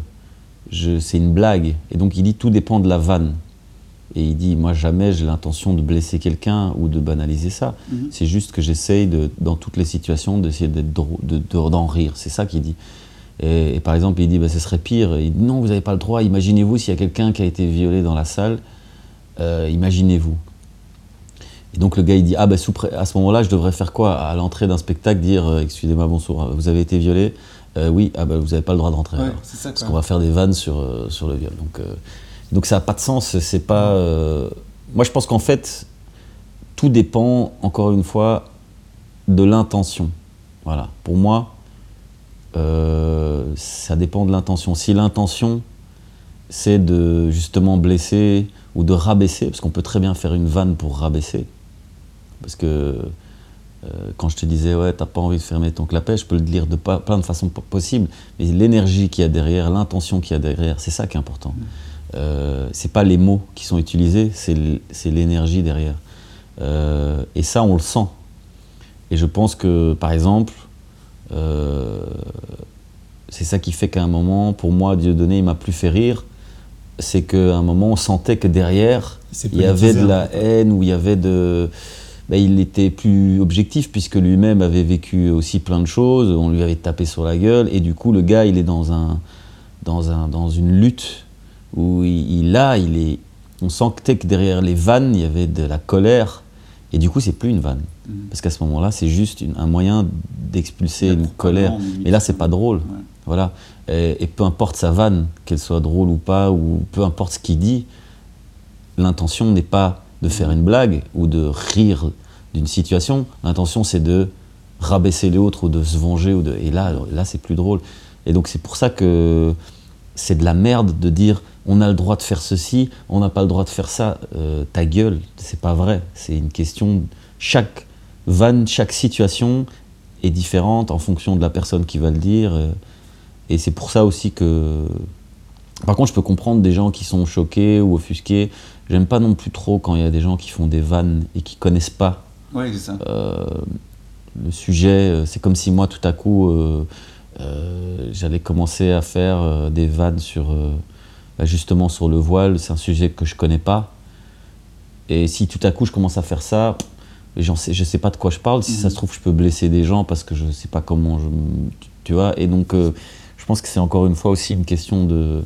C'est une blague. Et donc il dit Tout dépend de la vanne. Et il dit, moi jamais j'ai l'intention de blesser quelqu'un ou de banaliser ça. C'est juste que j'essaye, de, dans toutes les situations, d'essayer de- d'en rire. C'est ça qu'il dit. Et, et par exemple, il dit, bah, ce serait pire. Il dit, non, vous n'avez pas le droit. Imaginez-vous s'il y a quelqu'un qui a été violé dans la salle. Euh, Imaginez-vous. Et donc le gars, il dit, ah sous pré- à ce moment-là, je devrais faire quoi À l'entrée d'un spectacle, dire, euh, excusez-moi, bonsoir, vous avez été violé? Euh, Oui, ah bah, vous n'avez pas le droit de rentrer. alors. c'est ça. Parce qu'on va faire des vannes sur, sur le viol. Donc, euh, donc ça n'a pas de sens. C'est pas. Moi, je pense qu'en fait, tout dépend, encore une fois, de l'intention. Voilà. Pour moi, ça dépend de l'intention. Si l'intention, c'est de justement blesser ou de rabaisser, parce qu'on peut très bien faire une vanne pour rabaisser. Parce que euh, quand je te disais, ouais, t'as pas envie de fermer ton clapet, je peux le dire de pas- plein de façons po- possibles. Mais l'énergie qu'il y a derrière, l'intention qu'il y a derrière, c'est ça qui est important. Euh, c'est pas les mots qui sont utilisés, c'est l'énergie derrière. Euh, et ça, on le sent. Et je pense que, par exemple, euh, c'est ça qui fait qu'à un moment, pour moi, Dieudonné, il m'a plus fait rire. C'est qu'à un moment, on sentait que derrière, il y avait de la haine, ou il y avait de. Ben, il était plus objectif puisque lui-même avait vécu aussi plein de choses, on lui avait tapé sur la gueule, et du coup, le gars, il est dans, un, dans, un, dans une lutte où il, il a, il est. On sentait que derrière les vannes, il y avait de la colère, et du coup, c'est plus une vanne. Parce qu'à ce moment-là, c'est juste une- un moyen d'expulser une colère. Et là, c'est pas drôle. Voilà. Et, peu importe sa vanne, qu'elle soit drôle ou pas, ou peu importe ce qu'il dit, l'intention n'est pas de faire une blague ou de rire d'une situation. L'intention, c'est de rabaisser l'autre ou de se venger. Ou de... Et là, là c'est plus drôle. Et donc, c'est pour ça que c'est de la merde de dire on a le droit de faire ceci, on n'a pas le droit de faire ça. Euh, ta gueule, c'est pas vrai. C'est une question. Chaque vanne, chaque situation est différente en fonction de la personne qui va le dire. Et c'est pour ça aussi que. Par contre, je peux comprendre des gens qui sont choqués ou offusqués. J'aime pas non plus trop quand il y a des gens qui font des vannes et qui connaissent pas Oui, c'est ça. euh, le sujet. C'est comme si moi, tout à coup, euh, euh, j'allais commencer à faire des vannes sur, bah, justement sur le voile. C'est un sujet que je connais pas. Et si tout à coup je commence à faire ça, sais, je sais pas de quoi je parle. Si ça se trouve, je peux blesser des gens parce que je sais pas comment je, tu- vois. Et donc, je pense que c'est encore une fois aussi une question de,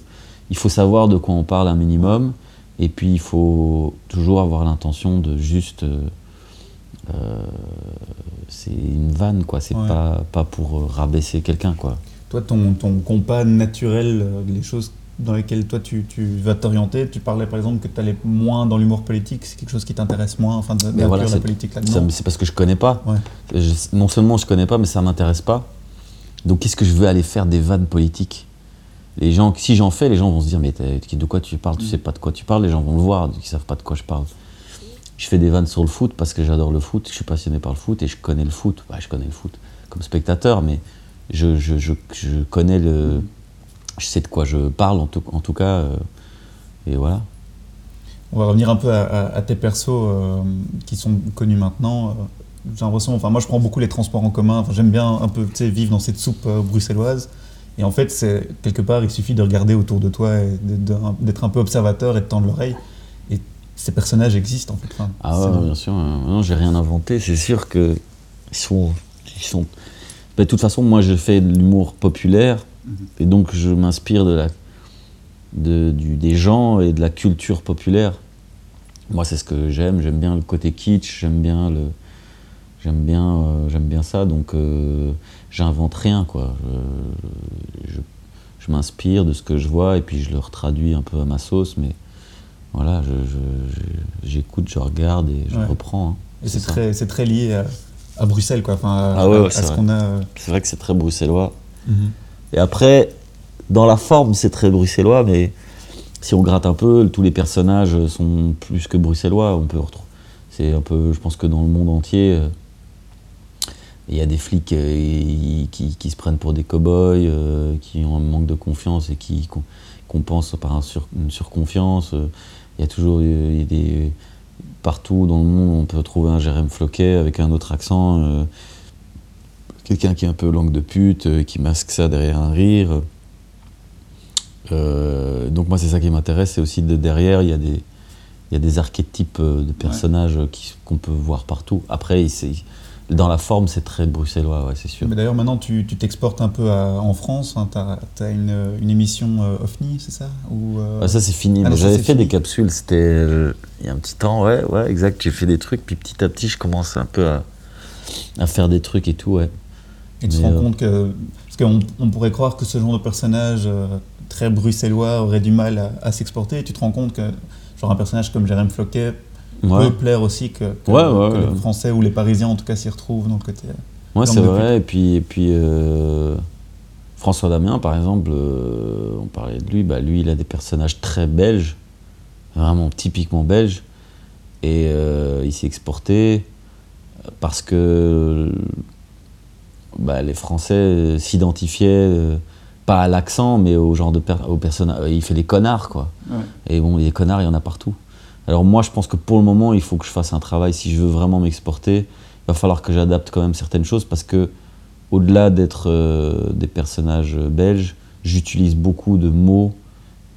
il faut savoir de quoi on parle un minimum. Et puis il faut toujours avoir l'intention de juste euh, euh, c'est une vanne, quoi. C'est Ouais. pas, pas pour euh, rabaisser quelqu'un, quoi. Toi, ton, ton compas naturel, les choses dans lesquelles toi tu, tu vas t'orienter, tu parlais par exemple que tu allais moins dans l'humour politique, c'est quelque chose qui t'intéresse moins, enfin de voilà, la politique là-dedans. C'est parce que je connais pas. Ouais. Je- non seulement je connais pas, mais ça m'intéresse pas. Donc qu'est-ce que je veux aller faire des vannes politiques? Les gens, si j'en fais, les gens vont se dire mais de quoi tu parles? Tu sais pas de quoi tu parles. Les gens vont le voir, ils savent pas de quoi je parle. Je fais des vannes sur le foot parce que j'adore le foot, je suis passionné par le foot et je connais le foot. Ouais, je connais le foot comme spectateur, mais je, je, je, je connais le. Je sais de quoi je parle en tout, en tout cas. euh, et voilà. On va revenir un peu à, à- à tes persos euh, qui sont connus maintenant. J'ai l'impression, enfin moi je prends beaucoup les transports en commun, enfin, j'aime bien un peu vivre dans cette soupe euh, bruxelloise. Et en fait, c'est quelque part, il suffit de regarder autour de toi et d'être un peu observateur et de tendre l'oreille. Et ces personnages existent en fait. Enfin, Ah ouais, bien sûr. euh, Non, j'ai rien inventé. C'est sûr que ils sont, ils sont. Ben, de toute façon, moi, je fais de l'humour populaire et donc je m'inspire de la, de, du, des gens et de la culture populaire. Moi, c'est ce que j'aime. J'aime bien le côté kitsch. J'aime bien le, j'aime bien, euh, j'aime bien ça. Donc, euh, j'invente rien, quoi. Je, je, je m'inspire de ce que je vois et puis je le retraduis un peu à ma sauce, mais voilà, je, je- je- j'écoute, je regarde et je Ouais. reprends. hein. Et c'est très, c'est très lié à, à Bruxelles, quoi. Enfin, à, Ah ouais, ouais, à- à c'est ce vrai. qu'on a. C'est vrai que c'est très bruxellois. Et après, dans la forme, c'est très bruxellois, mais si on gratte un peu, tous les personnages sont plus que bruxellois. On peut retrouver. C'est un peu, je pense que dans le monde entier, euh, il y a des flics euh, qui, qui se prennent pour des cow-boys, euh, qui ont un manque de confiance et qui com- compensent par un sur- une surconfiance. Euh, Il y a toujours il y a des, partout dans le monde, on peut trouver un Jérém Floquet avec un autre accent. quelqu'un qui est un peu langue de pute, qui masque ça derrière un rire. Donc moi c'est ça qui m'intéresse, c'est aussi de derrière il y a des il y a des archétypes de personnages qu'on peut voir partout. Après il- c'est- dans la forme c'est très bruxellois, ouais, c'est sûr. Mais d'ailleurs, maintenant, tu t'exportes un peu à- en France. tu as, une, une émission euh, OVNI, c'est ça? Ou, euh, Ah, ça c'est fini. Ah Mais J'avais fait fini. des capsules, c'était euh, il y a un petit temps, ouais, ouais, exact. J'ai fait des trucs, puis petit à petit je commence un peu à, à faire des trucs et tout, ouais. Et tu te rends euh, compte que. Parce qu'on on pourrait croire que ce genre de personnage très bruxellois aurait du mal à, à s'exporter. Et tu te rends compte que, genre, un personnage comme Jérém Floquet Ouais. peut plaire aussi que, que- Ouais, ouais, que ouais. les Français ou les Parisiens, en tout cas, s'y retrouvent dans le côté. euh, Ouais, Langue c'est vrai. Et puis, et puis euh, François Damien, par exemple, euh, on parlait de lui. Bah, lui, il a des personnages très belges, vraiment typiquement belges. Et euh, il s'est exporté parce que bah, les Français s'identifiaient euh, pas à l'accent, mais au genre de per- au personnage. Il fait des connards, quoi. Et bon, les connards, il y en a partout. Alors moi, je pense que pour le moment, il faut que je fasse un travail. Si je veux vraiment m'exporter, va falloir que j'adapte quand même certaines choses parce que, au-delà d'être euh, des personnages belges, j'utilise beaucoup de mots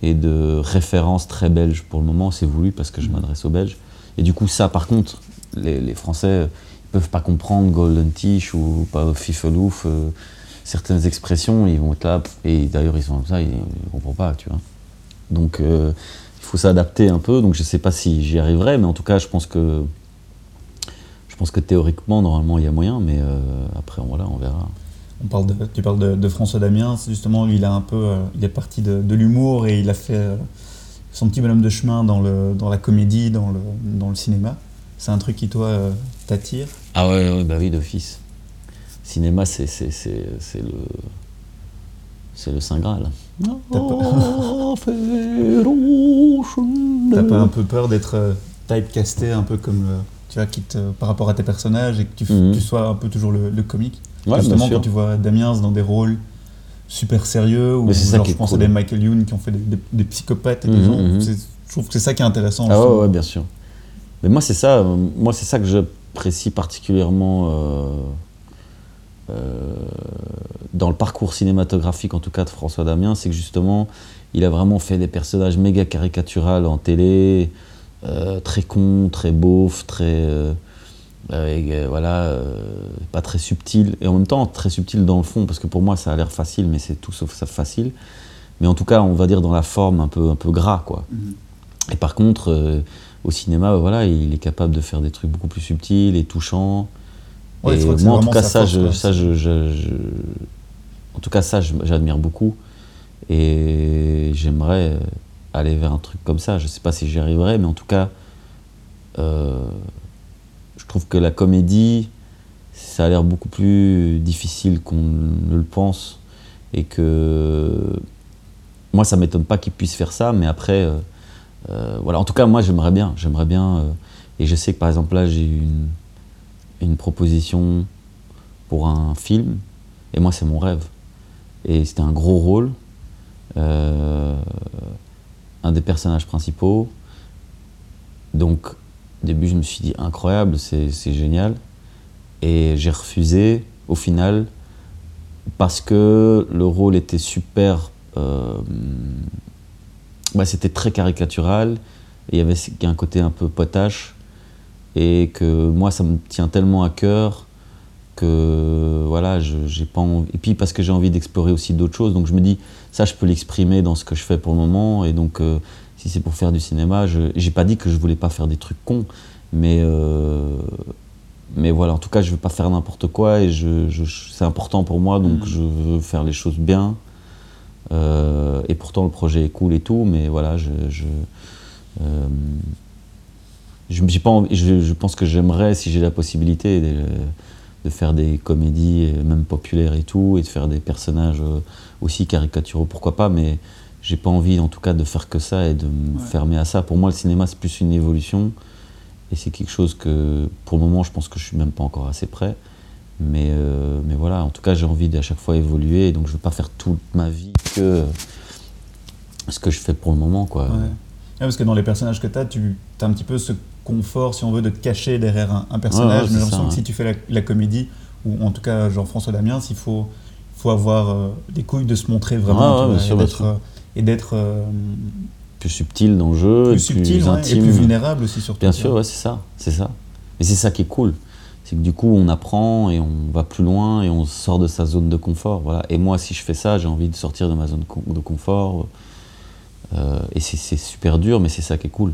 et de références très belges pour le moment. C'est voulu parce que je m'adresse aux Belges. Et du coup, ça, par contre, les, les Français ils peuvent pas comprendre Golden Tish ou pas Fifelouf. euh, certaines expressions, ils vont être là, et d'ailleurs, ils sont comme ça, ils ne comprennent pas, tu vois. Donc, euh, il faut s'adapter un peu. Donc, je sais pas si j'y arriverai, mais en tout cas, je pense que. Je pense que théoriquement, normalement, il y a moyen, mais euh, après, voilà, on verra. On parle de, tu parles de, de François Damiens, justement, il a un peu, euh, il est parti de, de l'humour et il a fait euh, son petit bonhomme de chemin dans, le, dans la comédie, dans le, dans le cinéma. C'est un truc qui, toi, t'attire? Ah ouais, ouais, bah oui, d'office. Cinéma, c'est le. C'est le Saint Graal. T'as pas un peu peur d'être euh, typecasté un peu comme, tu vois, qui te- par rapport à tes personnages et que tu, Mhm. tu sois un peu toujours le, le comique? Ouais, Justement, quand tu vois Damiens dans des rôles super sérieux, ou genre, je pense cool. à des Michael Youn qui ont fait des, des- des psychopathes et des gens. c'est- Je trouve que c'est ça qui est intéressant. Ah ouais, bien sûr. Mais moi, c'est ça, euh, moi, c'est ça que j'apprécie particulièrement euh, dans le parcours cinématographique, en tout cas de François Damien, c'est que justement, il a vraiment fait des personnages méga caricaturales en télé, euh, très cons, très beaufs, très. euh, euh, voilà, euh, pas très subtil, et en même temps très subtil dans le fond, parce que pour moi ça a l'air facile, mais c'est tout sauf ça facile. Mais en tout cas, on va dire dans la forme un peu, un peu gras, quoi. Et par contre, euh, au cinéma, euh, voilà, il est capable de faire des trucs beaucoup plus subtils et touchants. Ouais, et moi, en tout cas, ça, je, ça je, je- je- en tout cas, ça, j'admire beaucoup. Et j'aimerais aller vers un truc comme ça. Je sais pas si j'y arriverai, mais en tout cas, euh, je trouve que la comédie, ça a l'air beaucoup plus difficile qu'on ne le pense. Et que moi, ça m'étonne pas qu'il puisse faire ça, mais après, euh, euh, voilà. En tout cas, moi, j'aimerais bien. J'aimerais bien. et je sais que par exemple, là, j'ai une, une proposition pour un film, et moi, c'est mon rêve. Et c'était un gros rôle, euh, un des personnages principaux. Donc, au début, je me suis dit incroyable, c'est génial. Et j'ai refusé au final parce que le rôle était super. euh, bah, c'était très caricatural. Il y avait un côté un peu potache. Et que moi, ça me tient tellement à cœur que voilà, je- j'ai pas envie. Et puis parce que j'ai envie d'explorer aussi d'autres choses. Donc je me dis, ça, je peux l'exprimer dans ce que je fais pour le moment. Et donc, euh, si c'est pour faire du cinéma, je j'ai pas dit que je voulais pas faire des trucs cons. Mais, euh, mais voilà, en tout cas, je veux pas faire n'importe quoi. Et je, je- c'est important pour moi. Donc je veux faire les choses bien. Euh, et pourtant, le projet est cool et tout. Mais voilà, je. je je, j'ai pas envie- je, je pense que j'aimerais, si j'ai la possibilité, de, de faire des comédies, euh, même populaires et tout, et de faire des personnages euh, aussi caricaturaux, pourquoi pas, mais j'ai pas envie en tout cas de faire que ça et de me fermer à ça. Pour moi, le cinéma, c'est plus une évolution, et c'est quelque chose que, pour le moment, je pense que je suis même pas encore assez prêt. Mais, euh, mais voilà, en tout cas, j'ai envie d'à chaque fois évoluer, et donc je veux pas faire toute ma vie que ce que je fais pour le moment, quoi. Ouais. Ouais, parce que dans les personnages que tu as, tu as un petit peu ce confort, si on veut, de te cacher derrière un, un personnage. Mais j'ai l'impression que si tu fais la, la comédie, ou en tout cas Jean-François Damiens, il faut, faut avoir euh, des couilles de se montrer vraiment. Ouais, ouais, vois, et d'être, euh, et Plus subtil dans le jeu, plus et subtil plus ouais, et intime. plus vulnérable aussi, surtout. Bien sûr, ouais, c'est ça, c'est ça. Mais c'est ça qui est cool. C'est que du coup, on apprend et on va plus loin et on sort de sa zone de confort. Voilà. Et moi, si je fais ça, j'ai envie de sortir de ma zone de confort. Euh, et c'est super dur, mais c'est ça qui est cool.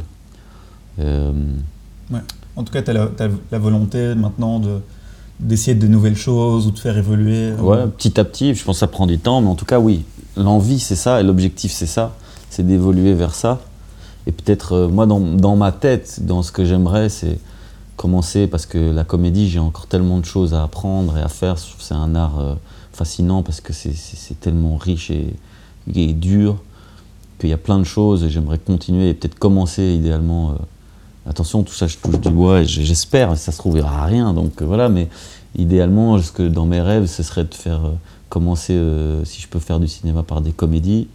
Euh, En tout cas, tu as, la volonté maintenant de d'essayer de nouvelles choses ou de faire évoluer. euh, ouais, petit à petit, je pense que ça prend du temps, mais en tout cas, oui. L'envie, c'est ça, et l'objectif, c'est ça. C'est d'évoluer vers ça. Et peut-être, euh, moi, dans, dans ma tête, dans ce que j'aimerais, c'est commencer, parce que la comédie, j'ai encore tellement de choses à apprendre et à faire. Je trouve que c'est un art euh, fascinant, parce que c'est- tellement riche et, et dur, qu'il y a plein de choses, et j'aimerais continuer, et peut-être commencer, idéalement. euh, attention, tout ça, je touche du bois, et j'espère, ça se trouve, il n'y aura rien, donc euh, voilà, mais idéalement, dans mes rêves, ce serait de faire euh, commencer, euh, si je peux faire du cinéma par des comédies.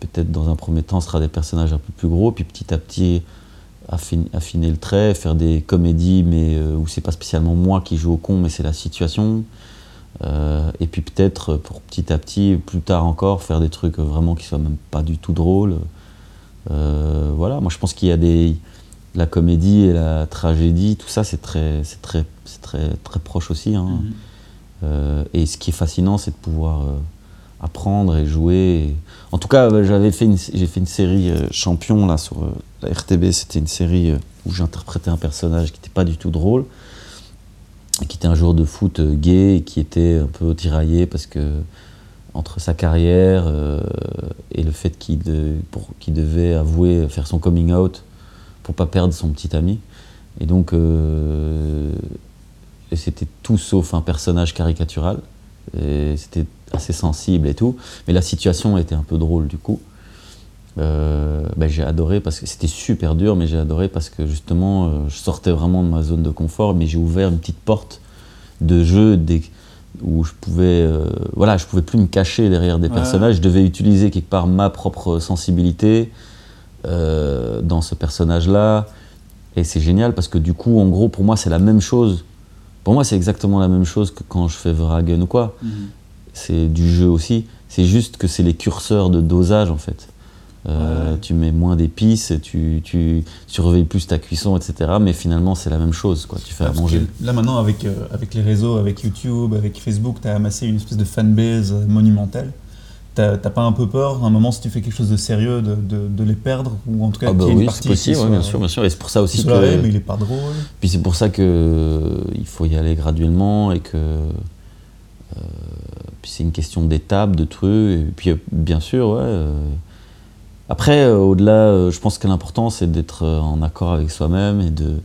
Peut-être dans un premier temps, ce sera des personnages un peu plus gros, puis petit à petit affiner, le trait, faire des comédies, mais où c'est pas spécialement moi qui joue au con, mais c'est la situation. Et puis peut-être pour petit à petit, plus tard encore, faire des trucs vraiment qui soient même pas du tout drôles. Euh, voilà, moi je pense qu'il y a des la comédie et la tragédie, tout ça c'est très, c'est très, c'est très, très proche aussi. hein. Mhm. Euh, et ce qui est fascinant, c'est de pouvoir euh, apprendre et jouer. En tout cas, j'avais fait une, j'ai fait une série Champion là sur la RTB. C'était une série où j'interprétais un personnage qui n'était pas du tout drôle, qui était un joueur de foot gay et qui était un peu tiraillé parce que entre sa carrière euh, et le fait qu'il devait avouer, faire son coming out pour pas perdre son petit ami. Et donc, euh, c'était tout sauf un personnage caricatural. C'était assez sensible et tout. Mais la situation était un peu drôle du coup. Euh, ben, j'ai adoré parce que c'était super dur, mais j'ai adoré parce que justement, je sortais vraiment de ma zone de confort, mais j'ai ouvert une petite porte de jeu où je pouvais, euh, voilà, je pouvais plus me cacher derrière des Ouais. personnages. Je devais utiliser quelque part ma propre sensibilité euh, dans ce personnage-là. Et c'est génial parce que du coup, en gros, pour moi, c'est la même chose. Pour moi, c'est exactement la même chose que quand je fais Vragen ou quoi. Mhm. C'est du jeu aussi. C'est juste que c'est les curseurs de dosage en fait. Euh, Ouais. Tu mets moins d'épices, tu, tu surveilles plus ta cuisson, etc. Mais finalement, c'est la même chose. Quoi. Tu fais à manger. Là maintenant, avec, euh, avec les réseaux, avec YouTube, avec Facebook, tu as amassé une espèce de fanbase monumentale. T'as pas un peu peur, à un moment, si tu fais quelque chose de sérieux, de, de- de les perdre? Ou en tout cas, Ah bah y une oui, c'est possible, qui ouais, soit- bien sûr, bien sûr. Et c'est pour ça aussi que. mais il est pas drôle. Puis c'est pour ça que euh, il faut y aller graduellement et que euh, puis c'est une question d'étapes, de trucs. Et puis bien sûr, ouais. euh, après, euh, au-delà, euh, je pense que l'important c'est d'être euh, en accord avec soi-même et de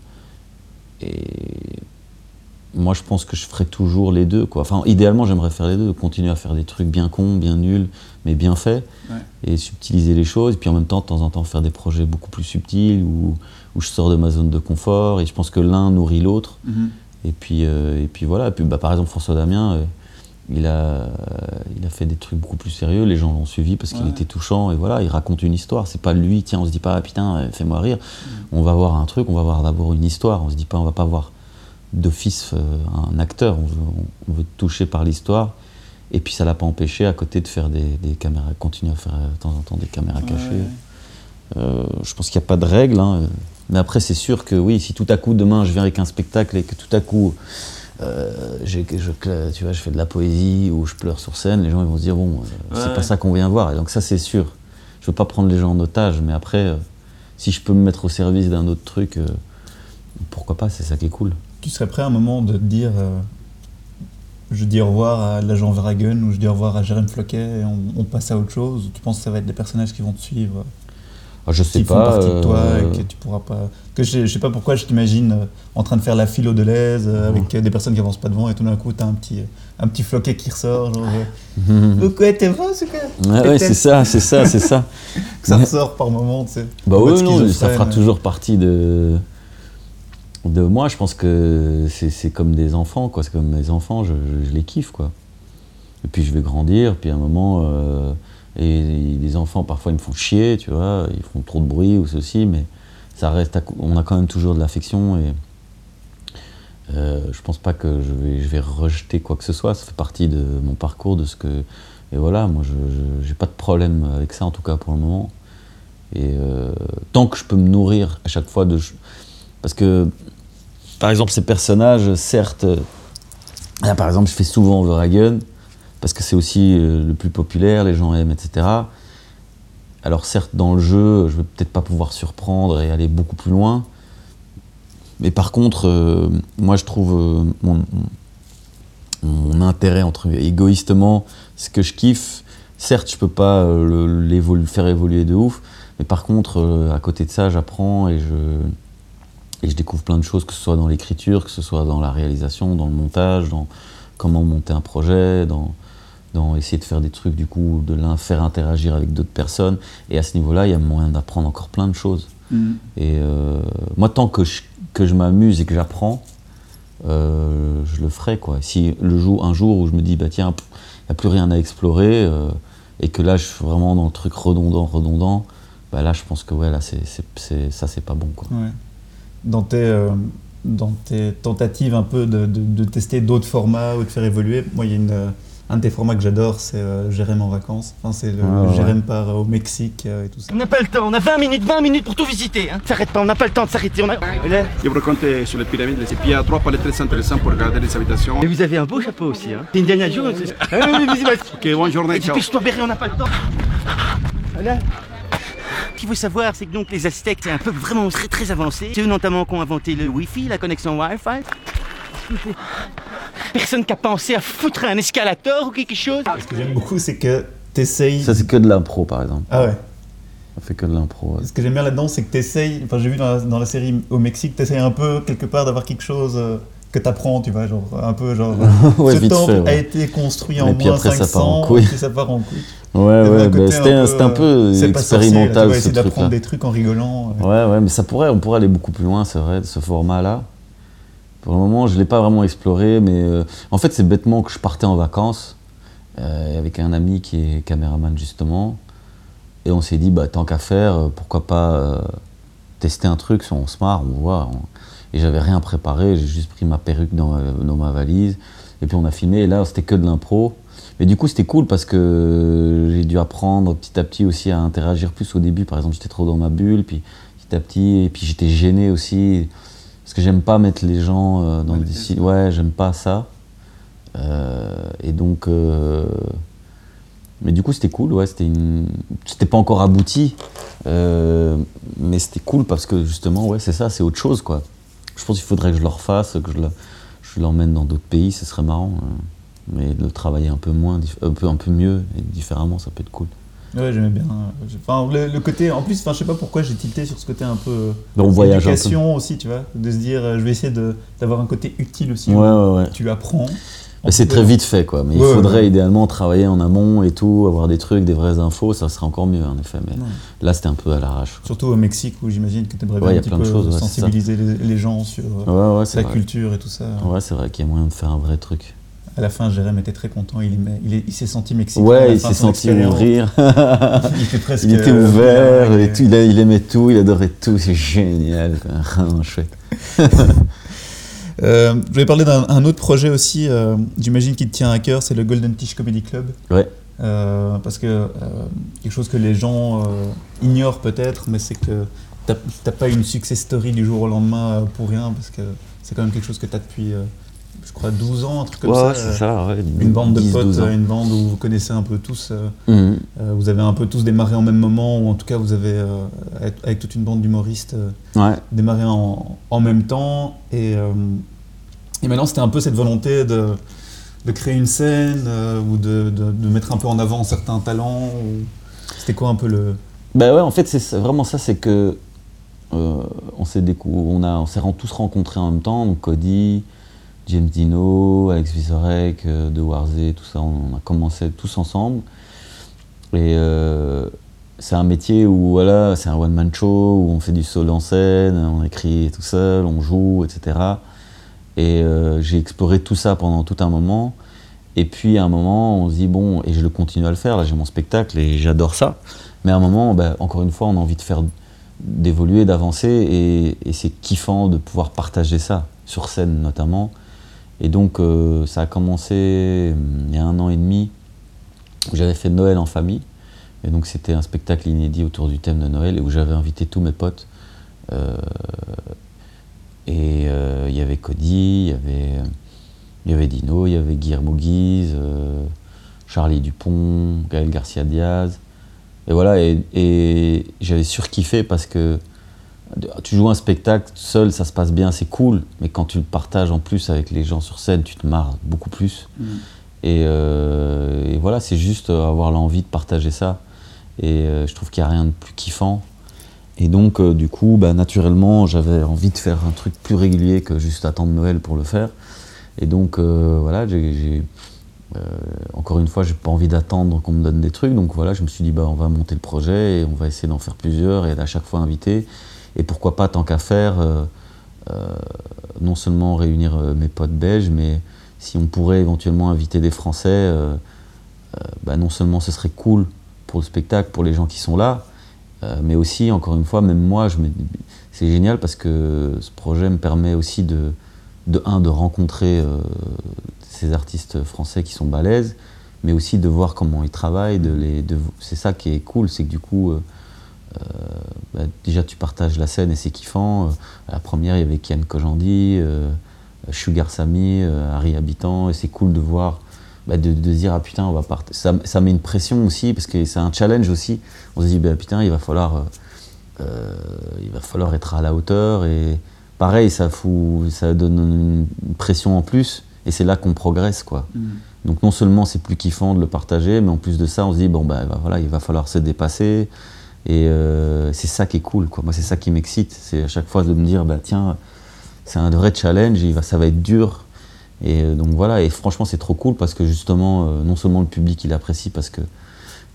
et moi je pense que je ferai toujours les deux quoi. Enfin, idéalement, j'aimerais faire les deux, continuer à faire des trucs bien cons, bien nuls, mais bien faits Ouais. et subtiliser les choses. Et puis en même temps, de temps en temps, faire des projets beaucoup plus subtils où, où je sors de ma zone de confort. Et je pense que l'un nourrit l'autre. Mhm. Et puis, et puis voilà. Et puis, bah, par exemple, François Damien, il, a, euh, il a fait des trucs beaucoup plus sérieux. Les gens l'ont suivi parce qu'il Ouais. était touchant. Et voilà, il raconte une histoire. C'est pas lui, tiens, on se dit pas, ah, putain, euh, fais-moi rire. Mm. On va voir un truc, on va voir d'abord une histoire. On se dit pas, on va pas voir d'office euh, un acteur. On veut, on- veut touché par l'histoire. Et puis ça l'a pas empêché à côté de faire des, des caméras, continuer à faire de temps en temps des caméras cachées. Ouais. Euh, je pense qu'il n'y a pas de règle. hein. Mais après, c'est sûr que oui, si tout à coup, demain, je viens avec un spectacle et que tout à coup, euh, je, tu vois, je fais de la poésie ou je pleure sur scène, les gens ils vont se dire, bon, euh, c'est Ouais. pas ça qu'on vient voir. Et donc ça, c'est sûr. Je veux pas prendre les gens en otage, mais après, euh, si je peux me mettre au service d'un autre truc, euh, pourquoi pas, c'est ça qui est cool. Tu serais prêt à un moment de te dire euh, je dis au revoir à l'agent Verhagen ou je dis au revoir à Jérém Floquet et on, on passe à autre chose? Ou tu penses que ça va être des personnages qui vont te suivre? Je sais qui font pas. partie de toi euh, et que tu pourras pas que je, je sais pas pourquoi je t'imagine euh, en train de faire la philo de l'aise euh, avec euh, des personnes qui avancent pas devant et tout d'un coup t'as un petit un petit floquet qui ressort genre <laughs> Pourquoi t'es vrai ce gars ouais, c'est ça, c'est ça, c'est ça. <laughs> que ça ressort par moment tu sais Bah oui, non, ça fera toujours partie de, de moi. Je pense que c'est comme des enfants, quoi. C'est comme mes enfants, je, les kiffe, quoi. Et puis je vais grandir, puis à un moment, et, les enfants parfois ils me font chier, tu vois, ils font trop de bruit ou ceci, mais ça reste, à on a quand même toujours de l'affection et euh, je pense pas que je vais, je vais rejeter quoi que ce soit. Ça fait partie de mon parcours, de ce que et voilà, moi je j'ai pas de problème avec ça en tout cas pour le moment. Et euh, tant que je peux me nourrir à chaque fois de. Parce que, par exemple, ces personnages, certes. Là, par exemple, je fais souvent Overhagen, parce que c'est aussi euh, le plus populaire, les gens aiment, etc. Alors, certes, dans le jeu, je vais peut-être pas pouvoir surprendre et aller beaucoup plus loin. Mais par contre, euh, moi, je trouve euh, mon, intérêt, entre égoïstement, ce que je kiffe. Certes, je peux pas le, faire évoluer de ouf, mais par contre, à côté de ça, j'apprends et je, et je découvre plein de choses, que ce soit dans l'écriture, que ce soit dans la réalisation, dans le montage, dans comment monter un projet, dans, dans essayer de faire des trucs, du coup, de l'un faire interagir avec d'autres personnes. Et à ce niveau-là, il y a moyen d'apprendre encore plein de choses. Mhm. Et euh, moi, tant que je, que je m'amuse et que j'apprends, euh, je le ferai. Quoi. Si le jour, un jour où je me dis, bah tiens, il n'y a plus rien à explorer, euh, et que là, je suis vraiment dans le truc redondant, redondant, bah là, je pense que ouais, là, c'est, ça, c'est pas bon. Quoi. Ouais. Dans tes, dans tes tentatives un peu de, de- de tester d'autres formats ou de faire évoluer, moi, il y a une, un de tes formats que j'adore, c'est euh, Jérém en vacances. Enfin, c'est le Ah, ouais. Jérém part euh, au Mexique euh, et tout ça. On n'a pas le temps, on a 20 minutes, 20 minutes pour tout visiter. Hein. S'arrête pas, on n'a pas le temps de s'arrêter. On a... Je vous raconte sur les pyramides. Et puis il y a trois palais très intéressants pour regarder les habitations. Et vous avez un beau chapeau aussi. Hein. C'est une dernière journée. Ah, oui, oui, vas-y, vas-y. Ok, bonne journée, Et ciao. dépêche-toi, Béret, on n'a pas le temps. Voilà. Ce qu'il faut savoir, c'est que donc les Aztèques, c'est un peuple vraiment très très avancé. C'est eux notamment qui ont inventé le Wi-Fi, la connexion Wi-Fi. Personne qui a pensé à foutre un escalator ou quelque chose. Ce que j'aime beaucoup, c'est que t'essayes. Ça, c'est que de l'impro, par exemple. Ah ouais. On fait que de l'impro. ouais. Ce que j'aime bien là-dedans, c'est que t'essayes. Enfin, j'ai vu dans la, dans la série au Mexique, t'essayes un peu quelque part d'avoir quelque chose euh, que t'apprends, tu vois, genre un peu genre. <laughs> Ouais, ce vite temple fait, ouais. a été construit en puis moins après, ça 500, part en couille. ça part en couille. <laughs> Ouais, ouais, un bah, c'était un, un peu euh, c'est pas sorcier, là, expérimental tu vois, ce d'apprendre des trucs en rigolant. euh. Ouais, ouais, mais ça pourrait, on pourrait aller beaucoup plus loin, c'est vrai, de ce format-là. Pour le moment, je ne l'ai pas vraiment exploré, mais euh, en fait, c'est bêtement que je partais en vacances euh, avec un ami qui est caméraman, justement. Et on s'est dit, bah, tant qu'à faire, euh, pourquoi pas tester un truc, on se marre, on voit. Et j'avais rien préparé, j'ai juste pris ma perruque dans, dans ma valise. Et puis on a filmé, et là, c'était que de l'impro. Mais du coup, c'était cool parce que j'ai dû apprendre petit à petit aussi à interagir plus au début. Par exemple, j'étais trop dans ma bulle, puis petit à petit, et puis j'étais gêné aussi. Parce que j'aime pas mettre les gens euh, dans des. Ouais, j'aime pas ça. Euh, et donc. euh, Mais du coup, c'était cool, ouais. C'était une... C'était pas encore abouti. euh, Mais c'était cool parce que justement, ouais, c'est ça, c'est autre chose, quoi. Je pense qu'il faudrait que je le refasse, que je le- je l'emmène dans d'autres pays, ce serait marrant. euh. Mais de le travailler un peu moins, un peu, un peu mieux et différemment, ça peut être cool. Ouais, j'aimais bien. Enfin, le, le côté, en plus, enfin, je sais pas pourquoi j'ai tilté sur ce côté un peu. on voyage éducation aussi, tu vois, de se dire, euh, je vais essayer d'avoir un côté utile aussi. Ouais, où ouais, ouais. Tu apprends. Mais c'est très vite fait, quoi. Mais Ouais, il faudrait ouais. idéalement travailler en amont et tout, avoir des trucs, des vraies infos, ça serait encore mieux, en effet. Mais Ouais. là, c'était un peu à l'arrache. Surtout au Mexique où j'imagine que tu aimerais bien un petit plein de choses, sensibiliser les, les gens sur euh, la culture et tout ça. Ouais, c'est vrai qu'il y a moyen de faire un vrai truc. À la fin, Jérém était très content. Il, s'est senti mexicain. Ouais, il s'est senti ouvrir. Il était presque. il était euh, ouvert, et tout, il, a- il aimait tout, il adorait tout, c'est génial. <laughs> Vraiment chouette. Euh, je vais parler d'un un autre projet aussi, euh, j'imagine qui te tient à cœur, c'est le Golden Tish Comedy Club. Ouais. Euh, parce que quelque chose que les gens ignorent peut-être, mais c'est que t'as pas une success story du jour au lendemain pour rien, parce que c'est quand même quelque chose que tu as depuis, je crois, 12 ans, un truc comme ouais, ça. ouais, c'est euh, ça, ouais. Une bande de 10, potes, 12 ans. euh, une bande où vous connaissez un peu tous. euh, euh, vous avez un peu tous démarré en même moment, ou en tout cas vous avez, euh, avec- toute une bande d'humoristes, euh, Ouais. démarré en, en même temps. Et, euh, et maintenant, c'était un peu cette volonté de, de créer une scène euh, ou de, de- de mettre un peu en avant certains talents. ou- C'était quoi un peu le. Bah ouais, en fait, c'est vraiment ça, c'est que euh, on s'est on a, on tous rencontrés en même temps, donc Cody, James Dino, Alex Vizorek, euh, De Warzé, tout ça, on a commencé tous ensemble. Et euh, c'est un métier où voilà, c'est un one man show où on fait du solo en scène, on écrit tout seul, on joue, etc. Et euh, j'ai exploré tout ça pendant tout un moment. Et puis à un moment, on se dit bon, et je le continue à le faire. Là, j'ai mon spectacle et j'adore ça. Mais à un moment, bah, encore une fois, on a envie de faire, d'évoluer, d'avancer, et, et c'est kiffant de pouvoir partager ça sur scène notamment. Et donc, euh, ça a commencé hum, il y a un an et demi où j'avais fait Noël en famille. Et donc, c'était un spectacle inédit autour du thème de Noël et où j'avais invité tous mes potes. Euh, et euh, il y avait Cody, il y avait, y avait Dino, il y avait Guillermo Guise, Charlie Dupont, Gaël Garcia Diaz. Et voilà, et j'avais surkiffé parce que tu joues un spectacle seul, ça se passe bien, c'est cool, mais quand tu le partages en plus avec les gens sur scène, tu te marres beaucoup plus. Et, euh, et voilà, c'est juste avoir l'envie de partager ça. Et euh, je trouve qu'il n'y a rien de plus kiffant. Et donc, euh, du coup, bah, naturellement, j'avais envie de faire un truc plus régulier que juste attendre Noël pour le faire. Et donc, euh, voilà, j'ai, euh, encore une fois, j'ai pas envie d'attendre qu'on me donne des trucs. Donc voilà, je me suis dit, bah, on va monter le projet et on va essayer d'en faire plusieurs et à chaque fois inviter. Et pourquoi pas, tant qu'à faire, euh, euh, non seulement réunir euh, mes potes belges, mais si on pourrait éventuellement inviter des Français, bah, non seulement ce serait cool pour le spectacle, pour les gens qui sont là, mais aussi, encore une fois, même moi, je me- c'est génial parce que ce projet me permet aussi de, un, de rencontrer ces artistes français qui sont balèzes, mais aussi de voir comment ils travaillent. C'est ça qui est cool, c'est que du coup, bah, déjà tu partages la scène et c'est kiffant. Euh, à la première, il y avait Kian Kojandi, euh, Sugar Sammy, euh, Harry Habitant, et c'est cool de voir, bah, de, de se dire, ah putain, on va partir. Ça, ça met une pression aussi, parce que c'est un challenge aussi. On se dit, bah, putain, il va falloir, euh, euh, il va falloir être à la hauteur, et pareil, ça, fout, ça donne une, pression en plus, et c'est là qu'on progresse, quoi. Donc non seulement c'est plus kiffant de le partager, mais en plus de ça, on se dit, bon, bah, bah, voilà, il va falloir se dépasser, et euh, c'est ça qui est cool, quoi. Moi, c'est ça qui m'excite, c'est à chaque fois de me dire, bah tiens, c'est un vrai challenge, va, ça va être dur. Et euh, donc voilà, et franchement, c'est trop cool parce que justement, euh, non seulement le public il apprécie parce que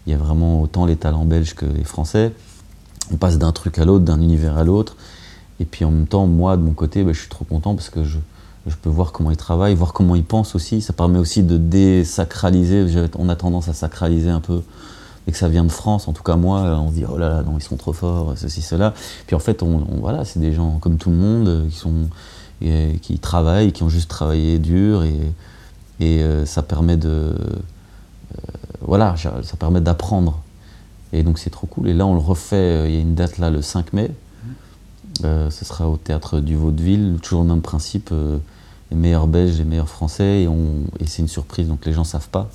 il y a vraiment autant les talents belges que les français. On passe d'un truc à l'autre, d'un univers à l'autre. Et puis en même temps, moi, de mon côté, bah, je suis trop content parce que je, peux voir comment ils travaillent, voir comment ils pensent aussi. Ça permet aussi de désacraliser. On a tendance à sacraliser un peu et que ça vient de France, en tout cas moi, on se dit oh là là, non, ils sont trop forts, ceci, cela. Puis en fait, on, on- voilà, c'est des gens comme tout le monde euh, qui sont et, qui travaillent, qui ont juste travaillé dur et, et euh, ça permet de euh, voilà, ça permet d'apprendre. Et donc c'est trop cool. Et là, on le refait. euh, Il y a une date là, le 5 mai. Euh, ce sera au théâtre du Vaudeville, toujours le même principe. euh, les meilleurs Belges, les meilleurs Français, et, et c'est une surprise, donc les gens savent pas.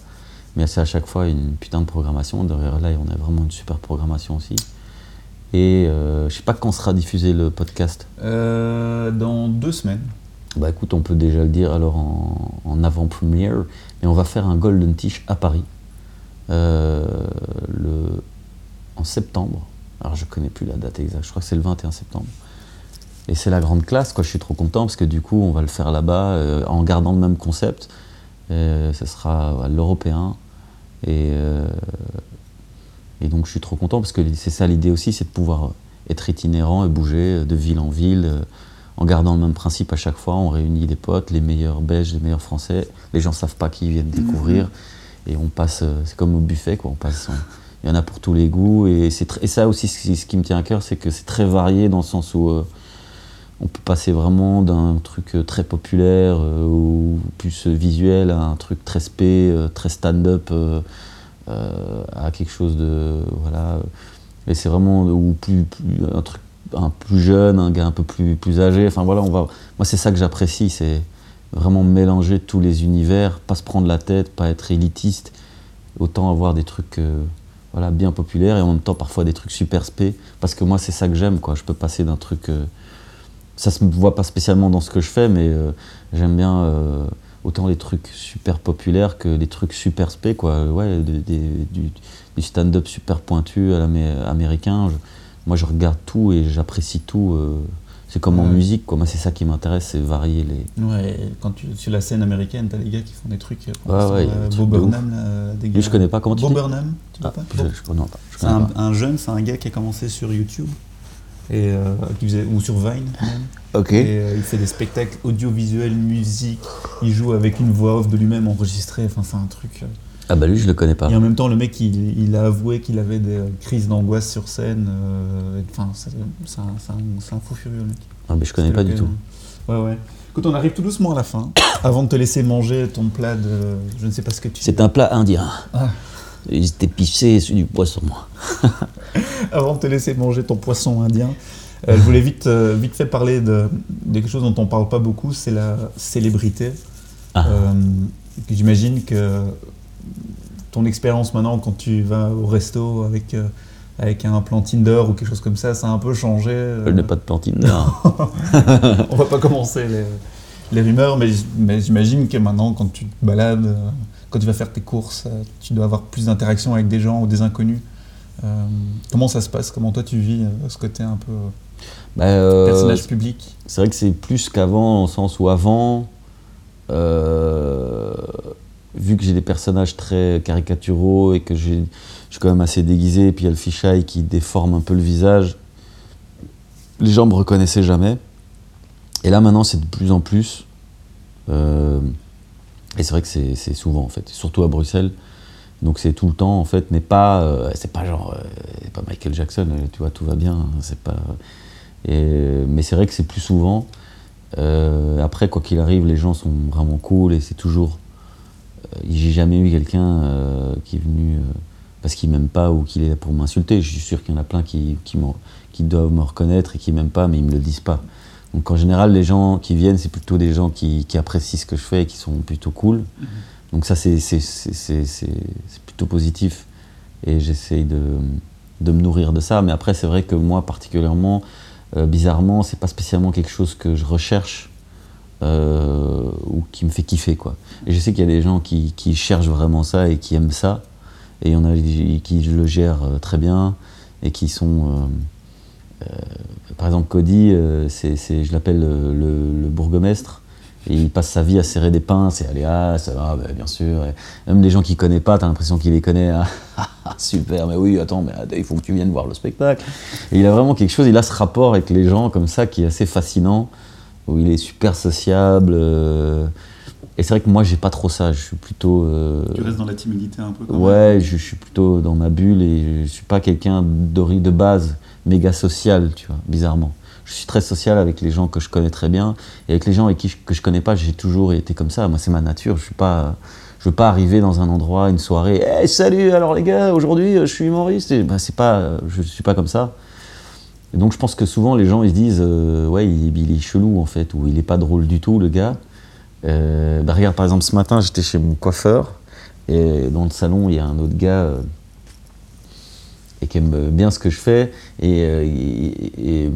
Mais c'est à chaque fois une putain de programmation. Derrière là, on a vraiment une super programmation aussi. Et euh, je sais pas quand sera diffusé le podcast. Euh, dans deux semaines. Bah écoute, on peut déjà le dire alors en, en avant-première, mais on va faire un Golden Tish à Paris euh, le, en septembre. Alors je connais plus la date exacte, je crois que c'est le 21 septembre. Et c'est la grande classe, quoi. Je suis trop content parce que du coup, on va le faire là-bas euh, en gardant le même concept. Ce sera à l'européen. Et, euh, et donc je suis trop content parce que c'est ça l'idée aussi, c'est de pouvoir être itinérant et bouger de ville en ville euh, en gardant le même principe à chaque fois. On réunit des potes, les meilleurs belges, les meilleurs français. Les gens savent pas qui viennent découvrir. Et on passe, euh, c'est comme au buffet, quoi. On passe, il y en a pour tous les goûts. Et, et ça aussi, ce qui, ce qui me tient à cœur, c'est que c'est très varié dans le sens où euh, on peut passer vraiment d'un truc euh, très populaire euh, ou plus visuel à un truc très spé, euh, très stand-up, à quelque chose de. Voilà. Et c'est vraiment. Ou plus, un truc un plus jeune, un gars un peu plus, plus âgé. Enfin voilà, on va. Moi, c'est ça que j'apprécie, c'est vraiment mélanger tous les univers, pas se prendre la tête, pas être élitiste. Autant avoir des trucs. voilà, bien populaires et en même temps parfois des trucs super spé parce que moi c'est ça que j'aime quoi je peux passer d'un truc ça se voit pas spécialement dans ce que je fais, mais euh, j'aime bien euh, autant les trucs super populaires que les trucs super spé, quoi. Ouais, des- des- du, du stand-up super pointu à l'amé- américain. Je- moi, je regarde tout et j'apprécie tout. euh, c'est comme en Ouais. musique, quoi. Moi, c'est ça qui m'intéresse, c'est varier les. Ouais, quand tu sur la scène américaine, t'as les gars qui font des trucs. Ouais, ouais, Burnham, là, des Lui, gars. je connais pas. Comment tu Bo dis? Burnham, tu Ah, pas? je, je connais pas. Je C'est un jeune, c'est un gars qui a commencé sur YouTube et euh, qui faisait ou sur Vine même. Ok. Et euh, il fait des spectacles audiovisuels, musique. Il joue avec une voix off de lui-même enregistrée. Enfin, c'est un truc. euh. Ah bah lui, je le connais pas. Et en même temps, le mec, il, il a avoué qu'il avait des crises d'angoisse sur scène. Enfin, c'est un, fou furieux, le mec. Ah bah je connais pas du tout. hein. Ouais, ouais. Écoute, on arrive tout doucement à la fin. <coughs> Avant de te laisser manger ton plat de. Je ne sais pas ce que tu. C'est un plat indien. Ah. Il était pissé sur du poisson. <laughs> Avant de te laisser manger ton poisson indien, euh, je voulais vite, euh, vite fait parler de, de quelque chose dont on parle pas beaucoup, c'est la célébrité. Ah. Euh, J'imagine que ton expérience maintenant, quand tu vas au resto avec, euh, avec un plan Tinder ou quelque chose comme ça, ça a un peu changé. Je n'ai pas de plantine. Non. <laughs> on va pas commencer les, les rumeurs, mais, mais j'imagine que maintenant, quand tu te balades, quand tu vas faire tes courses, euh, tu dois avoir plus d'interaction avec des gens ou des inconnus. Euh, comment ça se passe? Comment toi tu vis euh, ce côté un peu euh, Bah, euh, personnage public? C'est vrai que c'est plus qu'avant, dans le sens où avant, vu que j'ai des personnages très caricaturaux et que j'ai- je suis quand même assez déguisé, et puis il y a le fisheye qui déforme un peu le visage, les gens me reconnaissaient jamais. Et là maintenant, c'est de plus en plus. Et c'est vrai que c'est souvent en fait, surtout à Bruxelles. Donc c'est tout le temps en fait, mais pas, euh, c'est pas genre, euh, pas Michael Jackson, euh, tu vois, tout va bien, c'est pas. mais c'est vrai que c'est plus souvent. Après, quoi qu'il arrive, les gens sont vraiment cool et c'est toujours. J'ai jamais eu quelqu'un qui est venu parce qu'il m'aime pas ou qu'il est là pour m'insulter. Je suis sûr qu'il y en a plein qui, qui, qui doivent me reconnaître et qui m'aiment pas, mais ils me le disent pas. Donc en général, les gens qui viennent, c'est plutôt des gens qui, qui apprécient ce que je fais et qui sont plutôt cool. Donc ça, c'est plutôt positif. Et j'essaye de, de me nourrir de ça. Mais après, c'est vrai que moi, particulièrement, euh, bizarrement, c'est pas spécialement quelque chose que je recherche euh, ou qui me fait kiffer. Quoi. Et je sais qu'il y a des gens qui, qui cherchent vraiment ça et qui aiment ça. Et il y en a qui le gèrent euh, très bien et qui sont... euh, par exemple, Cody, euh, c'est, c'est- je l'appelle le, le- le bourgmestre. Et il passe sa vie à serrer des pinces et aller ah ça va bah, bien sûr et même des gens qu'il connaît pas t'as l'impression qu'il les connaît ah, <laughs> ah, super mais oui attends mais il faut que tu viennes voir le spectacle et il a vraiment quelque chose il a ce rapport avec les gens comme ça qui est assez fascinant où il est super sociable euh, et c'est vrai que moi j'ai pas trop ça je suis plutôt euh, Tu restes dans la timidité un peu quand même? Ouais, je, je suis plutôt dans ma bulle et je suis pas quelqu'un de base méga social, tu vois, bizarrement. Je suis très social avec les gens que je connais très bien et avec les gens avec qui je, que je connais pas, j'ai toujours été comme ça. Moi, c'est ma nature. Je suis pas, je veux pas arriver dans un endroit, une soirée, hey, salut, alors les gars, aujourd'hui, je suis humoriste. Bah, c'est pas, je suis pas comme ça. Et donc, je pense que souvent les gens ils se disent, euh, ouais, il, est chelou en fait, ou il est pas drôle du tout, le gars. Euh, bah, regarde, par exemple, ce matin, j'étais chez mon coiffeur. Et dans le salon, il y a un autre gars euh, et qui aime bien ce que je fais. Et, euh, et-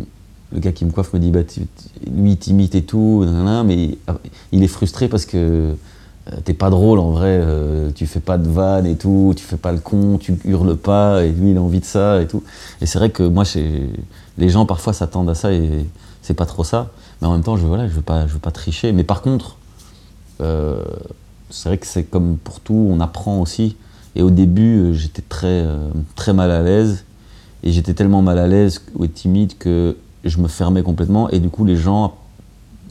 le gars qui me coiffe me dit bah, tu- lui, il t'imite et tout, mais il est frustré parce que euh, t'es pas drôle en vrai. euh, tu fais pas de vannes et tout, tu fais pas le con, tu hurles pas. Et lui, il a envie de ça et tout. Et c'est vrai que moi, les gens parfois s'attendent à ça et c'est pas trop ça. Mais en même temps, je, voilà, je veux pas, je veux pas tricher. Mais par contre, c'est vrai que c'est comme pour tout, on apprend aussi. Et au début, euh, j'étais très, euh, très mal à l'aise. Et j'étais tellement mal à l'aise ou timide que je me fermais complètement. Et du coup, les gens,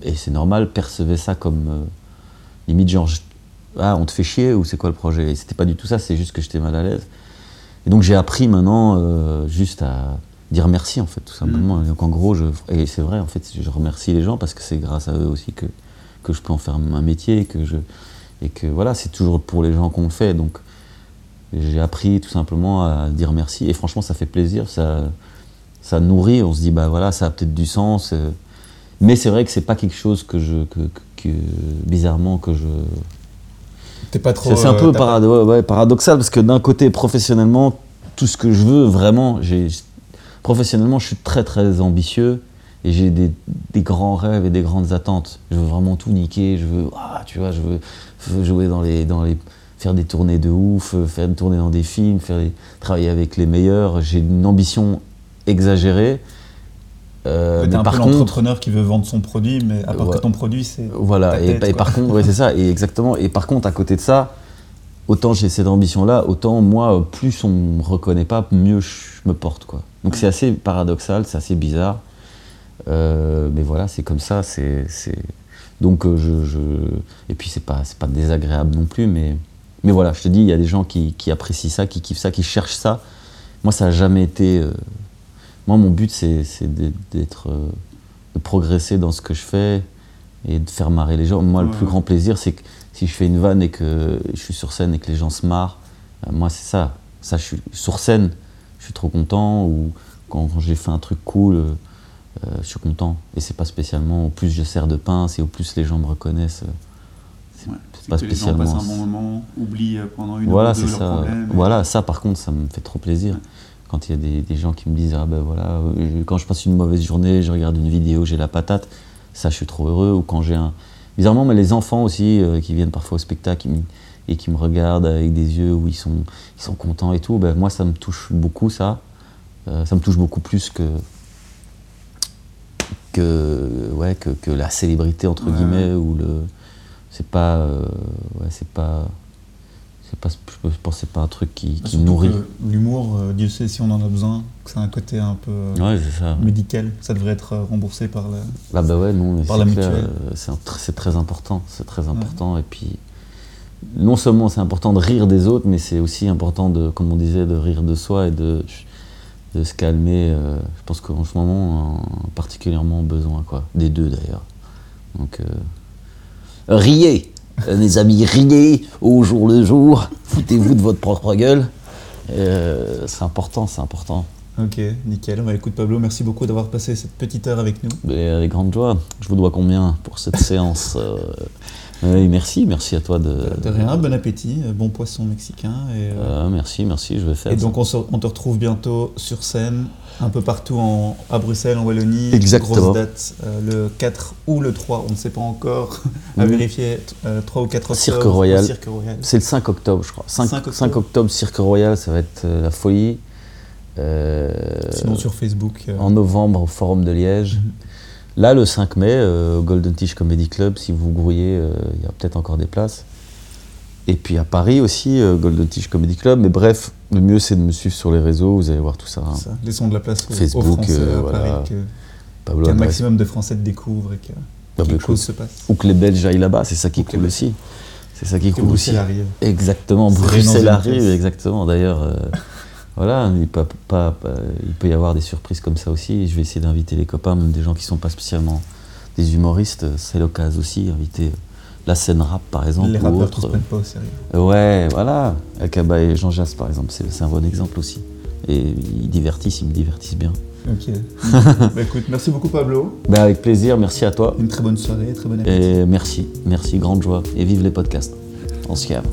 et c'est normal, percevaient ça comme euh, limite genre, ah, on te fait chier ou c'est quoi le projet? Et c'était pas du tout ça, c'est juste que j'étais mal à l'aise. Et donc j'ai appris maintenant euh, juste à dire merci en fait, tout simplement. Et donc en gros, je, et c'est vrai, en fait, je remercie les gens parce que c'est grâce à eux aussi que, que je peux en faire un métier et que, je, et que voilà, c'est toujours pour les gens qu'on le fait. Donc j'ai appris tout simplement à dire merci et franchement, ça fait plaisir, ça, ça nourrit. On se dit, bah voilà, ça a peut-être du sens. euh, mais c'est vrai que c'est pas quelque chose que je, que, bizarrement, que je, T'es pas trop. c'est un euh, peu t'as parado- ouais, ouais, paradoxal parce que d'un côté, professionnellement, tout ce que je veux, vraiment, professionnellement, je suis très très ambitieux et j'ai des, des grands rêves et des grandes attentes. Je veux vraiment tout niquer, je veux, ah, tu vois, je veux, je veux jouer dans les, dans les, faire des tournées de ouf, euh, faire une tournée dans des films, faire des- travailler avec les meilleurs. J'ai une ambition exagérée. Euh, mais un par peu l'entrepreneur qui veut vendre son produit, mais à part Ouais. que ton produit, c'est. voilà, ta et, tête, et quoi. par contre, ouais, c'est ça, et exactement. Et par contre, à côté de ça, autant j'ai cette ambition-là, autant moi, plus on me reconnaît pas, mieux je me porte, quoi. Donc c'est assez paradoxal, c'est assez bizarre. Euh, mais voilà, c'est comme ça, c'est. Donc euh, je, je- Et puis c'est pas, pas désagréable non plus, mais. Mais voilà, je te dis, il y a des gens qui, qui apprécient ça, qui kiffent ça, qui cherchent ça. Moi, ça n'a jamais été. euh, Moi, mon but, c'est d'être- euh, de progresser dans ce que je fais et de faire marrer les gens. Moi, le plus grand plaisir, c'est que si je fais une vanne et que je suis sur scène et que les gens se marrent, euh, moi, c'est ça. Ça, je suis sur scène, je suis trop content. Ou quand, quand j'ai fait un truc cool, je suis content. Et c'est pas spécialement, au plus je sers de pince et au plus les gens me reconnaissent. C'est pas que les gens passent spécialement. un bon moment, oublient euh, pendant une Voilà, heure ou ça. problèmes. Voilà, ça par contre, ça me fait trop plaisir. Ouais. Quand il y a des, des gens qui me disent Ah ben voilà, euh, quand je passe une mauvaise journée, je regarde une vidéo, j'ai la patate, ça je suis trop heureux. Ou quand j'ai un. Bizarrement, mais les enfants aussi euh, qui viennent parfois au spectacle et qui me regardent avec des yeux où ils sont, ils sont contents et tout, ben moi ça me touche beaucoup ça. Euh, ça me touche beaucoup plus que. Que, ouais, que, que la célébrité entre Ouais, guillemets ou le c'est pas euh, ouais, c'est pas c'est pas je pense que c'est pas un truc qui, nourrit L'humour, euh, Dieu sait si on en a besoin, que c'est un côté un peu euh, ouais c'est ça médical. Ça devrait être euh, remboursé par la. Ah bah ouais, non, Par c'est la mutuelle. c'est très important, c'est très important. Et puis, non seulement c'est important de rire des autres, mais c'est aussi important de, comme on disait, de rire de soi et de, de se calmer. je pense qu'en ce moment, on a particulièrement besoin, quoi. Des deux d'ailleurs. Donc, riez, les amis, riez au jour le jour. Foutez-vous de votre propre gueule. Euh, c'est important, c'est important. Ok, nickel. Bah, écoute Pablo, merci beaucoup d'avoir passé cette petite heure avec nous. Mais avec grande joie. Je vous dois combien pour cette <laughs> séance euh, oui, merci, merci à toi de. De rien, bon appétit, euh, bon poisson mexicain. Et, Euh, merci, merci, je vais faire. et ça. donc on, se- on te retrouve bientôt sur scène, un peu partout en, à Bruxelles, en Wallonie. Exactement. Grosse date, euh, le 4 ou le 3, on ne sait pas encore, <laughs> à vérifier, euh, 3 ou 4 octobre. Cirque Royal. Cirque Royal. C'est le 5 octobre, je crois. 5, 5 octobre. 5 octobre, Cirque Royal, ça va être euh, la folie. Euh, Sinon sur Facebook. euh, en novembre au Forum de Liège. Mhm. Là, le 5 mai, euh, au Golden Tish Comedy Club, si vous grouillez, euh, il y a peut-être encore des places. Et puis à Paris aussi, euh, Golden Tish Comedy Club. Mais bref, le mieux c'est de me suivre sur les réseaux, vous allez voir tout ça. hein. ça, laissons de la place aux, aux Facebook, Français euh, à voilà. Paris, que- qu'un maximum de Français te découvrent et que Bah, quelque chose se passe. Ou que les Belges aillent là-bas, c'est ça qui les- aussi. C'est ça qui cool aussi. Bruxelles arrive. Exactement, Bruxelles arrive, exactement. D'ailleurs, euh, <laughs> voilà, il peut, pas, pas- il peut y avoir des surprises comme ça aussi. Je vais essayer d'inviter les copains, même des gens qui sont pas spécialement des humoristes. C'est l'occasion aussi, inviter la scène rap par exemple. Les rappeurs qui se prennent pas au sérieux. Ouais, voilà. Akaba et Jean Jass par exemple, c'est c'est un bon exemple aussi. Et ils divertissent, ils me divertissent bien. Ok. <laughs> bah écoute, merci beaucoup Pablo. Bah, avec plaisir, merci à toi. Une très bonne soirée, très bonne appétit. Et merci, merci, grande joie. Et vive les podcasts. On se calme.